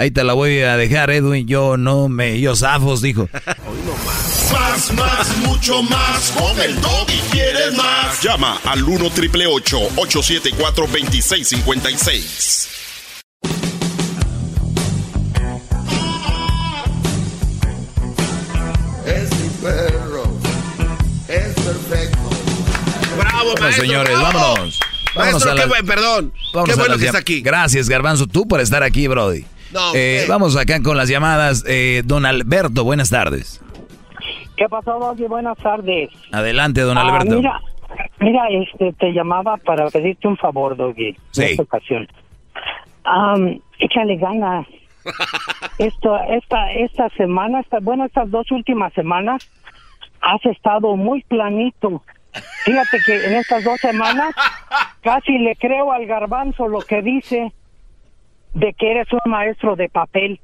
Ahí te la voy a dejar, Edwin. Yo no me. Yo zafos, dijo. Hoy no más. Más, más, mucho más. Con el doggy quieres más. Llama al 1 triple 874 2656. Es mi perro. Es perfecto. Bravo, bueno, maestro, señores, bravo. vámonos. Vámonos maestro, a la... perdón. Vámonos qué bueno que está aquí. Gracias, Garbanzo, tú por estar aquí, Brody. No, Eh. Vamos acá con las llamadas. Eh, don Alberto, buenas tardes. ¿Qué pasó, Doggy? Buenas tardes. Adelante, don Ah, Alberto. mira, mira, este, te llamaba para pedirte un favor, Doggy. Sí. En esta ocasión. Am, échale ganas. [laughs] Esto, esta, esta semana, esta, bueno, estas dos últimas semanas, has estado muy planito. Fíjate que en estas dos semanas [laughs] casi le creo al garbanzo lo que dice de que eres un maestro de papel.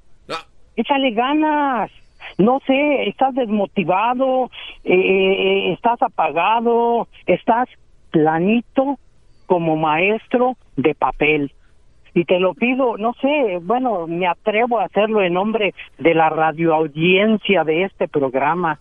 Échale ganas. No sé, estás desmotivado, eh, eh, estás apagado, estás planito como maestro de papel. Y te lo pido, no sé, bueno, me atrevo a hacerlo en nombre de la radioaudiencia de este programa.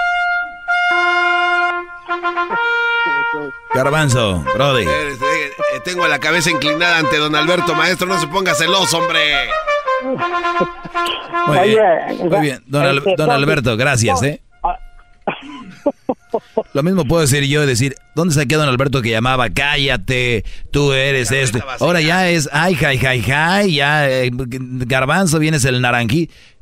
Garbanzo, Brody. Eh, eh, Tengo la cabeza inclinada ante don Alberto, maestro. No se ponga celoso, hombre. Muy Oye, bien, muy bien. Don, Al- este, don Alberto, gracias, ¿eh? Ah. Lo mismo puedo decir yo, decir, ¿dónde saqué a don Alberto que llamaba? Cállate, tú eres esto. Ahora ya es, ay, jai, jai, jai, ya, eh, garbanzo, vienes el naranjí.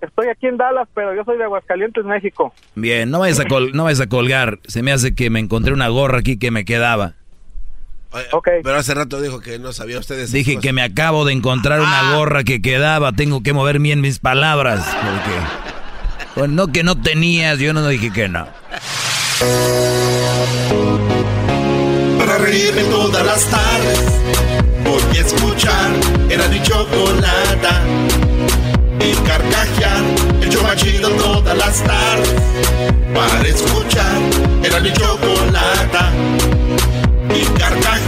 Estoy aquí en Dallas, pero yo soy de Aguascalientes, México. Bien, no vayas a, col- no vayas a colgar. Se me hace que me encontré una gorra aquí que me quedaba. Pero hace rato dijo que no sabía ustedes. Dije que me acabo de encontrar una gorra que quedaba. Tengo que mover bien mis palabras. Porque, Pues no que no tenías, yo no dije que no. Para reírme todas las tardes Voy a escuchar Era mi chocolata Y carcajear. El show más chido todas las tardes. Para escuchar Era mi chocolata. Y carcajear